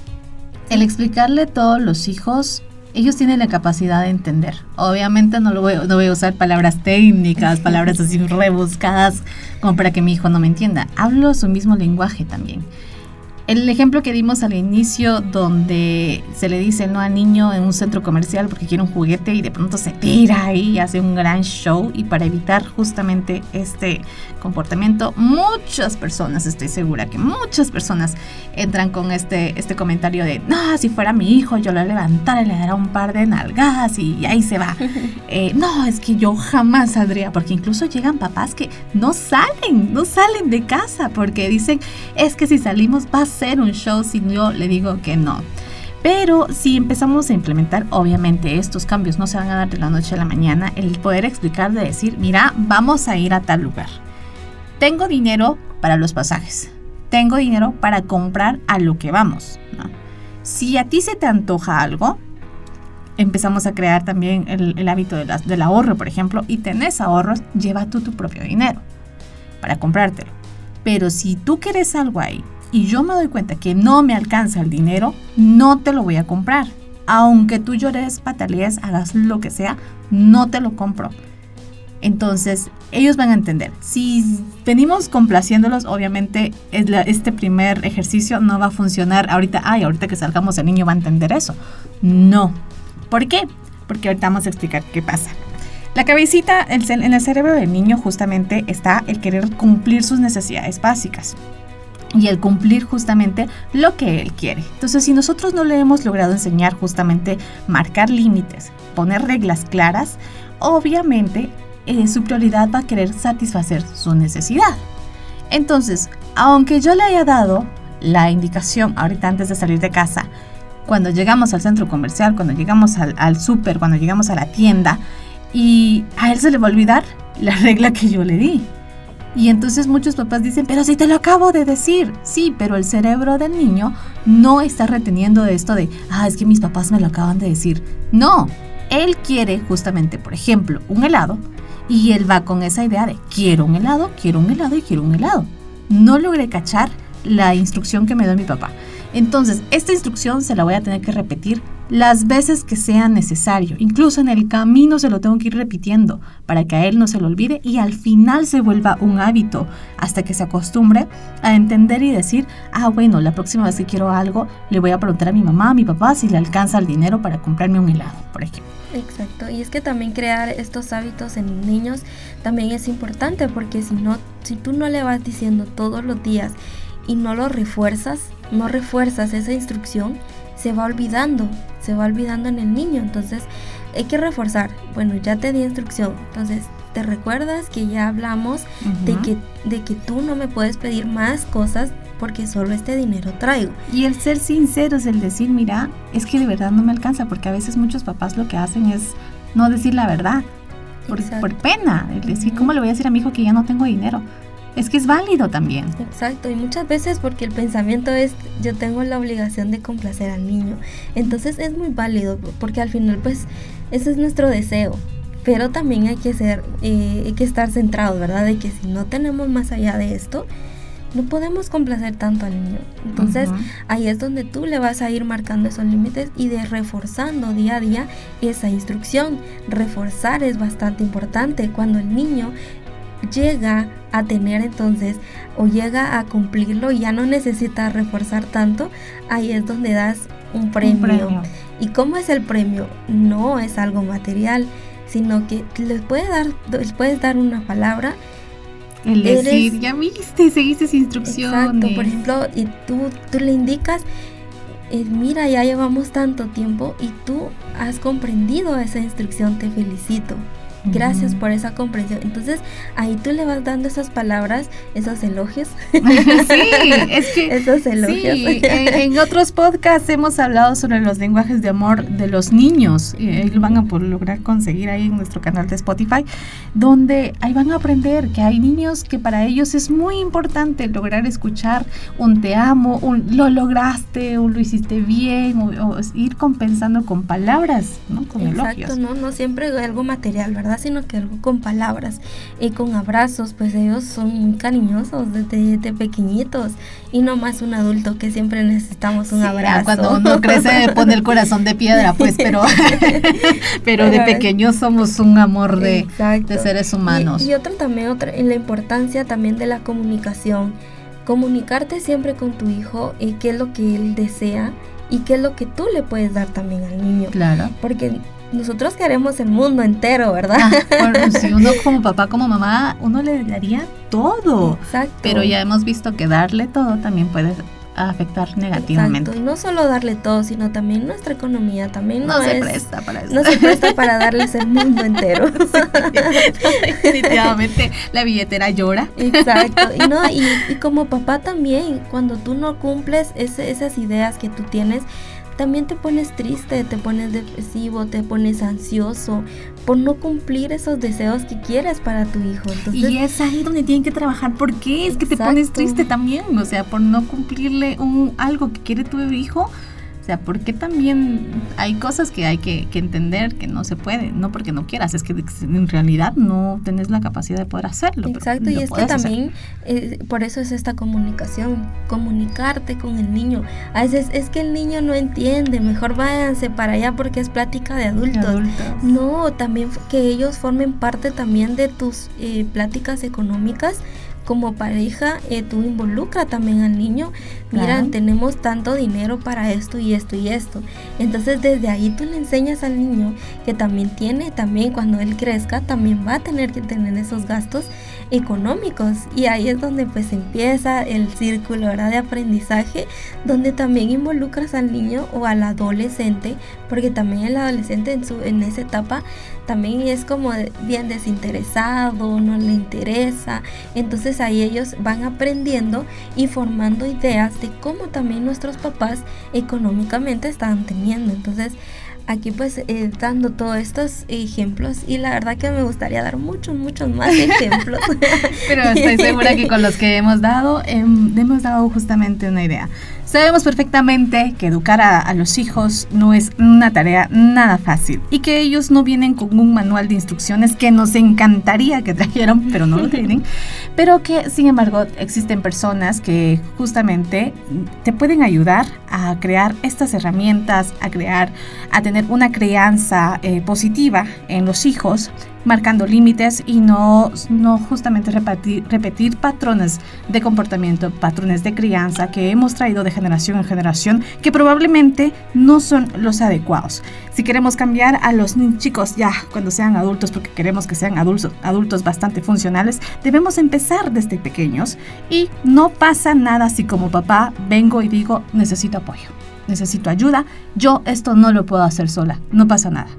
el explicarle todos los hijos, ellos tienen la capacidad de entender. Obviamente no, lo voy, no voy a usar palabras técnicas, palabras así rebuscadas como para que mi hijo no me entienda. Hablo su mismo lenguaje también. El ejemplo que dimos al inicio donde se le dice no al niño en un centro comercial porque quiere un juguete y de pronto se tira ahí y hace un gran show y para evitar justamente este comportamiento muchas personas, estoy segura que muchas personas entran con este, este comentario de no, si fuera mi hijo yo lo levantara y le dará un par de nalgas y ahí se va. Eh, no, es que yo jamás saldría porque incluso llegan papás que no salen, no salen de casa porque dicen es que si salimos va ser un show si yo le digo que no. Pero si empezamos a implementar, obviamente estos cambios no se van a dar de la noche a la mañana, el poder explicar de decir, mira, vamos a ir a tal lugar. Tengo dinero para los pasajes. Tengo dinero para comprar a lo que vamos. Si a ti se te antoja algo, empezamos a crear también el, hábito del ahorro, por ejemplo, y tenés ahorros, lleva tú tu propio dinero para comprártelo. Pero si tú quieres algo ahí y yo me doy cuenta que no me alcanza el dinero, no te lo voy a comprar. Aunque tú llores, patalees, hagas lo que sea, no te lo compro. Entonces, ellos van a entender. Si venimos complaciéndolos, obviamente este primer ejercicio no va a funcionar ahorita. Ay, ahorita que salgamos el niño va a entender eso. No. ¿Por qué? Porque ahorita vamos a explicar qué pasa. La cabecita, en el cerebro del niño justamente está el querer cumplir sus necesidades básicas y el cumplir justamente lo que él quiere. Entonces, si nosotros no le hemos logrado enseñar justamente marcar límites, poner reglas claras, obviamente eh, su prioridad va a querer satisfacer su necesidad. Entonces, aunque yo le haya dado la indicación ahorita antes de salir de casa, cuando llegamos al centro comercial, cuando llegamos al, al súper, cuando llegamos a la tienda, y a él se le va a olvidar la regla que yo le di. Y entonces muchos papás dicen, pero si te lo acabo de decir. Sí, pero el cerebro del niño no está reteniendo esto de, ah, es que mis papás me lo acaban de decir. No, él quiere justamente, por ejemplo, un helado y él va con esa idea de, quiero un helado, quiero un helado y quiero un helado. No logré cachar la instrucción que me dio mi papá. Entonces, esta instrucción se la voy a tener que repetir las veces que sea necesario. Incluso en el camino se lo tengo que ir repitiendo para que a él no se lo olvide y al final se vuelva un hábito hasta que se acostumbre a entender y decir, ah, bueno, la próxima vez que quiero algo, le voy a preguntar a mi mamá, a mi papá si le alcanza el dinero para comprarme un helado, por ejemplo. Exacto, y es que también crear estos hábitos en niños también es importante porque si no, si tú no le vas diciendo todos los días y no lo refuerzas, no refuerzas esa instrucción, se va olvidando, se va olvidando en el niño. Entonces hay que reforzar. Bueno, ya te di instrucción. Entonces, ¿te recuerdas que ya hablamos de, que, de que tú no me puedes pedir más cosas porque solo este dinero traigo? Y el ser sincero es el decir, mira, es que de verdad no me alcanza, porque a veces muchos papás lo que hacen es no decir la verdad. Por, por pena, el decir, ¿cómo le voy a decir a mi hijo que ya no tengo dinero? Es que es válido también. Exacto, y muchas veces porque el pensamiento es yo tengo la obligación de complacer al niño. Entonces es muy válido porque al final pues ese es nuestro deseo. Pero también hay que ser, eh, hay que estar centrados, ¿verdad? De que si no tenemos más allá de esto, no podemos complacer tanto al niño. Entonces ahí es donde tú le vas a ir marcando esos límites y de reforzando día a día esa instrucción. Reforzar es bastante importante cuando el niño llega a tener entonces o llega a cumplirlo y ya no necesita reforzar tanto, ahí es donde das un premio. ¿Y cómo es el premio? No es algo material, sino que les puedes dar, les puedes dar una palabra. El decir, ya viste, seguiste instrucciones. Exacto, por ejemplo, y tú, tú le indicas, eh, mira, ya llevamos tanto tiempo y tú has comprendido esa instrucción, te felicito. Gracias por esa comprensión. Entonces, ahí tú le vas dando esas palabras, esos elogios. sí, es que. esos elogios. Sí, en, otros podcasts hemos hablado sobre los lenguajes de amor de los niños. Y ahí lo van a lograr conseguir ahí en nuestro canal de Spotify, donde ahí van a aprender que hay niños que para ellos es muy importante lograr escuchar un te amo, un lo lograste, o lo hiciste bien, o, ir compensando con palabras, ¿no? Con Exacto, no, no siempre algo material, ¿verdad? Sino que algo con palabras y con abrazos, pues ellos son muy cariñosos desde, pequeñitos y no más un adulto que siempre necesitamos un abrazo. Cuando uno crece pone el corazón de piedra, pues, pero, pero de pequeños somos un amor de, de seres humanos. Y, otro también, otra, la importancia también de la comunicación. Comunicarte siempre con tu hijo y qué es lo que él desea y qué es lo que tú le puedes dar también al niño. Claro. Porque nosotros queremos el mundo entero, ¿verdad? Ah, si uno como papá, como mamá, uno le daría todo. Exacto. Pero ya hemos visto que darle todo también puede afectar negativamente. Exacto. Y no solo darle todo, sino también nuestra economía también no, se presta para eso. No se presta para darles el mundo entero. definitivamente la billetera llora. Exacto. Y, no, y, como papá también, cuando tú no cumples esas ideas que tú tienes, también te pones triste, te pones depresivo, te pones ansioso por no cumplir esos deseos que quieres para tu hijo. y es ahí donde tienen que trabajar. ¿Por qué es que te pones triste también? O sea, por no cumplirle un algo que quiere tu hijo o sea, porque también hay cosas que hay que, entender que no se puede, no porque no quieras, es que en realidad no tenés la capacidad de poder hacerlo. Exacto, y es que también eh, por eso es esta comunicación, comunicarte con el niño. A veces es que el niño no entiende, mejor váyanse para allá porque es plática de adultos. No, también que ellos formen parte también de tus eh, pláticas económicas como pareja, eh, tú involucra también al niño. Mira, tenemos tanto dinero para esto y esto y esto. Entonces desde ahí tú le enseñas al niño que también tiene, también cuando él crezca, también va a tener que tener esos gastos económicos y ahí es donde pues empieza el círculo de aprendizaje donde también involucras al niño o al adolescente porque también el adolescente en, su, en esa etapa también es como bien desinteresado, no le interesa. Entonces ahí ellos van aprendiendo y formando ideas de cómo también nuestros papás económicamente están teniendo. Entonces aquí pues eh, dando todos estos ejemplos y la verdad que me gustaría dar muchos, muchos más ejemplos. Pero estoy segura que con los que hemos dado, em, hemos dado justamente una idea. Sabemos perfectamente que educar a, los hijos no es una tarea nada fácil y que ellos no vienen con un manual de instrucciones que nos encantaría que trajeran, pero no lo tienen, pero que sin embargo existen personas que justamente te pueden ayudar a crear estas herramientas, a crear, a tener una crianza eh, positiva en los hijos marcando límites y no, no justamente repetir, repetir patrones de comportamiento, patrones de crianza que hemos traído de generación en generación que probablemente no son los adecuados. Si queremos cambiar a los chicos ya cuando sean adultos, porque queremos que sean adultos, adultos bastante funcionales, debemos empezar desde pequeños y no pasa nada si como papá vengo y digo necesito apoyo, necesito ayuda, yo esto no lo puedo hacer sola, no pasa nada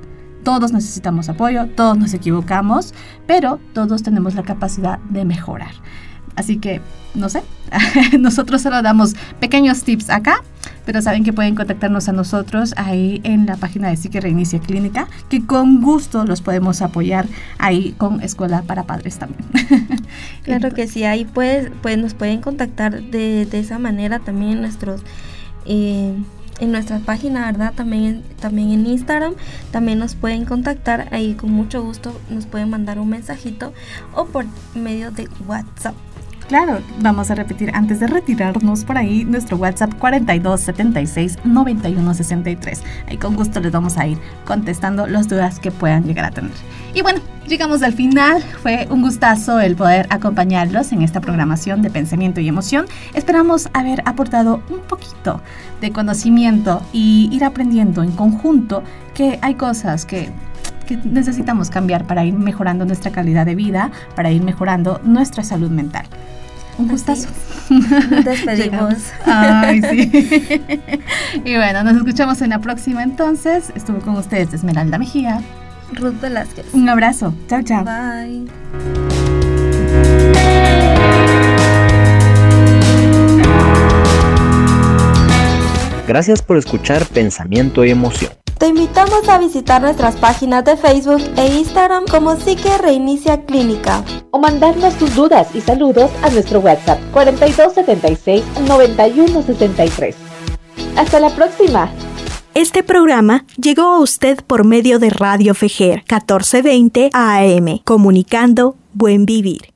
todos necesitamos apoyo, todos nos equivocamos, pero todos tenemos la capacidad de mejorar. Así que, no sé, nosotros solo damos pequeños tips acá, pero saben que pueden contactarnos a nosotros ahí en la página de Psique Reinicia Clínica, que con gusto los podemos apoyar ahí con Escuela para Padres también. claro que sí, ahí pues, pues nos pueden contactar de, esa manera también nuestros... Eh, en nuestra página, ¿verdad? También, también en Instagram. También nos pueden contactar ahí con mucho gusto. Nos pueden mandar un mensajito o por medio de WhatsApp. Claro, vamos a repetir antes de retirarnos por ahí nuestro WhatsApp 4276 9163. Ahí con gusto les vamos a ir contestando las dudas que puedan llegar a tener. Y bueno, llegamos al final. Fue un gustazo el poder acompañarlos en esta programación de pensamiento y emoción. Esperamos haber aportado un poquito de conocimiento y ir aprendiendo en conjunto que hay cosas que que necesitamos cambiar para ir mejorando nuestra calidad de vida, para ir mejorando nuestra salud mental. Un gustazo. Nos despedimos. Ay, sí. y bueno, nos escuchamos en la próxima entonces. Estuvo con ustedes Esmeralda Mejía. Ruth Velázquez. Un abrazo. Chao, chao. Bye. Gracias por escuchar Pensamiento y Emoción. Te invitamos a visitar nuestras páginas de Facebook e Instagram como Psique Reinicia Clínica. O mandarnos tus dudas y saludos a nuestro WhatsApp 4276 9163. Hasta la próxima. Este programa llegó a usted por medio de Radio Fejer 1420 AM, comunicando buen vivir.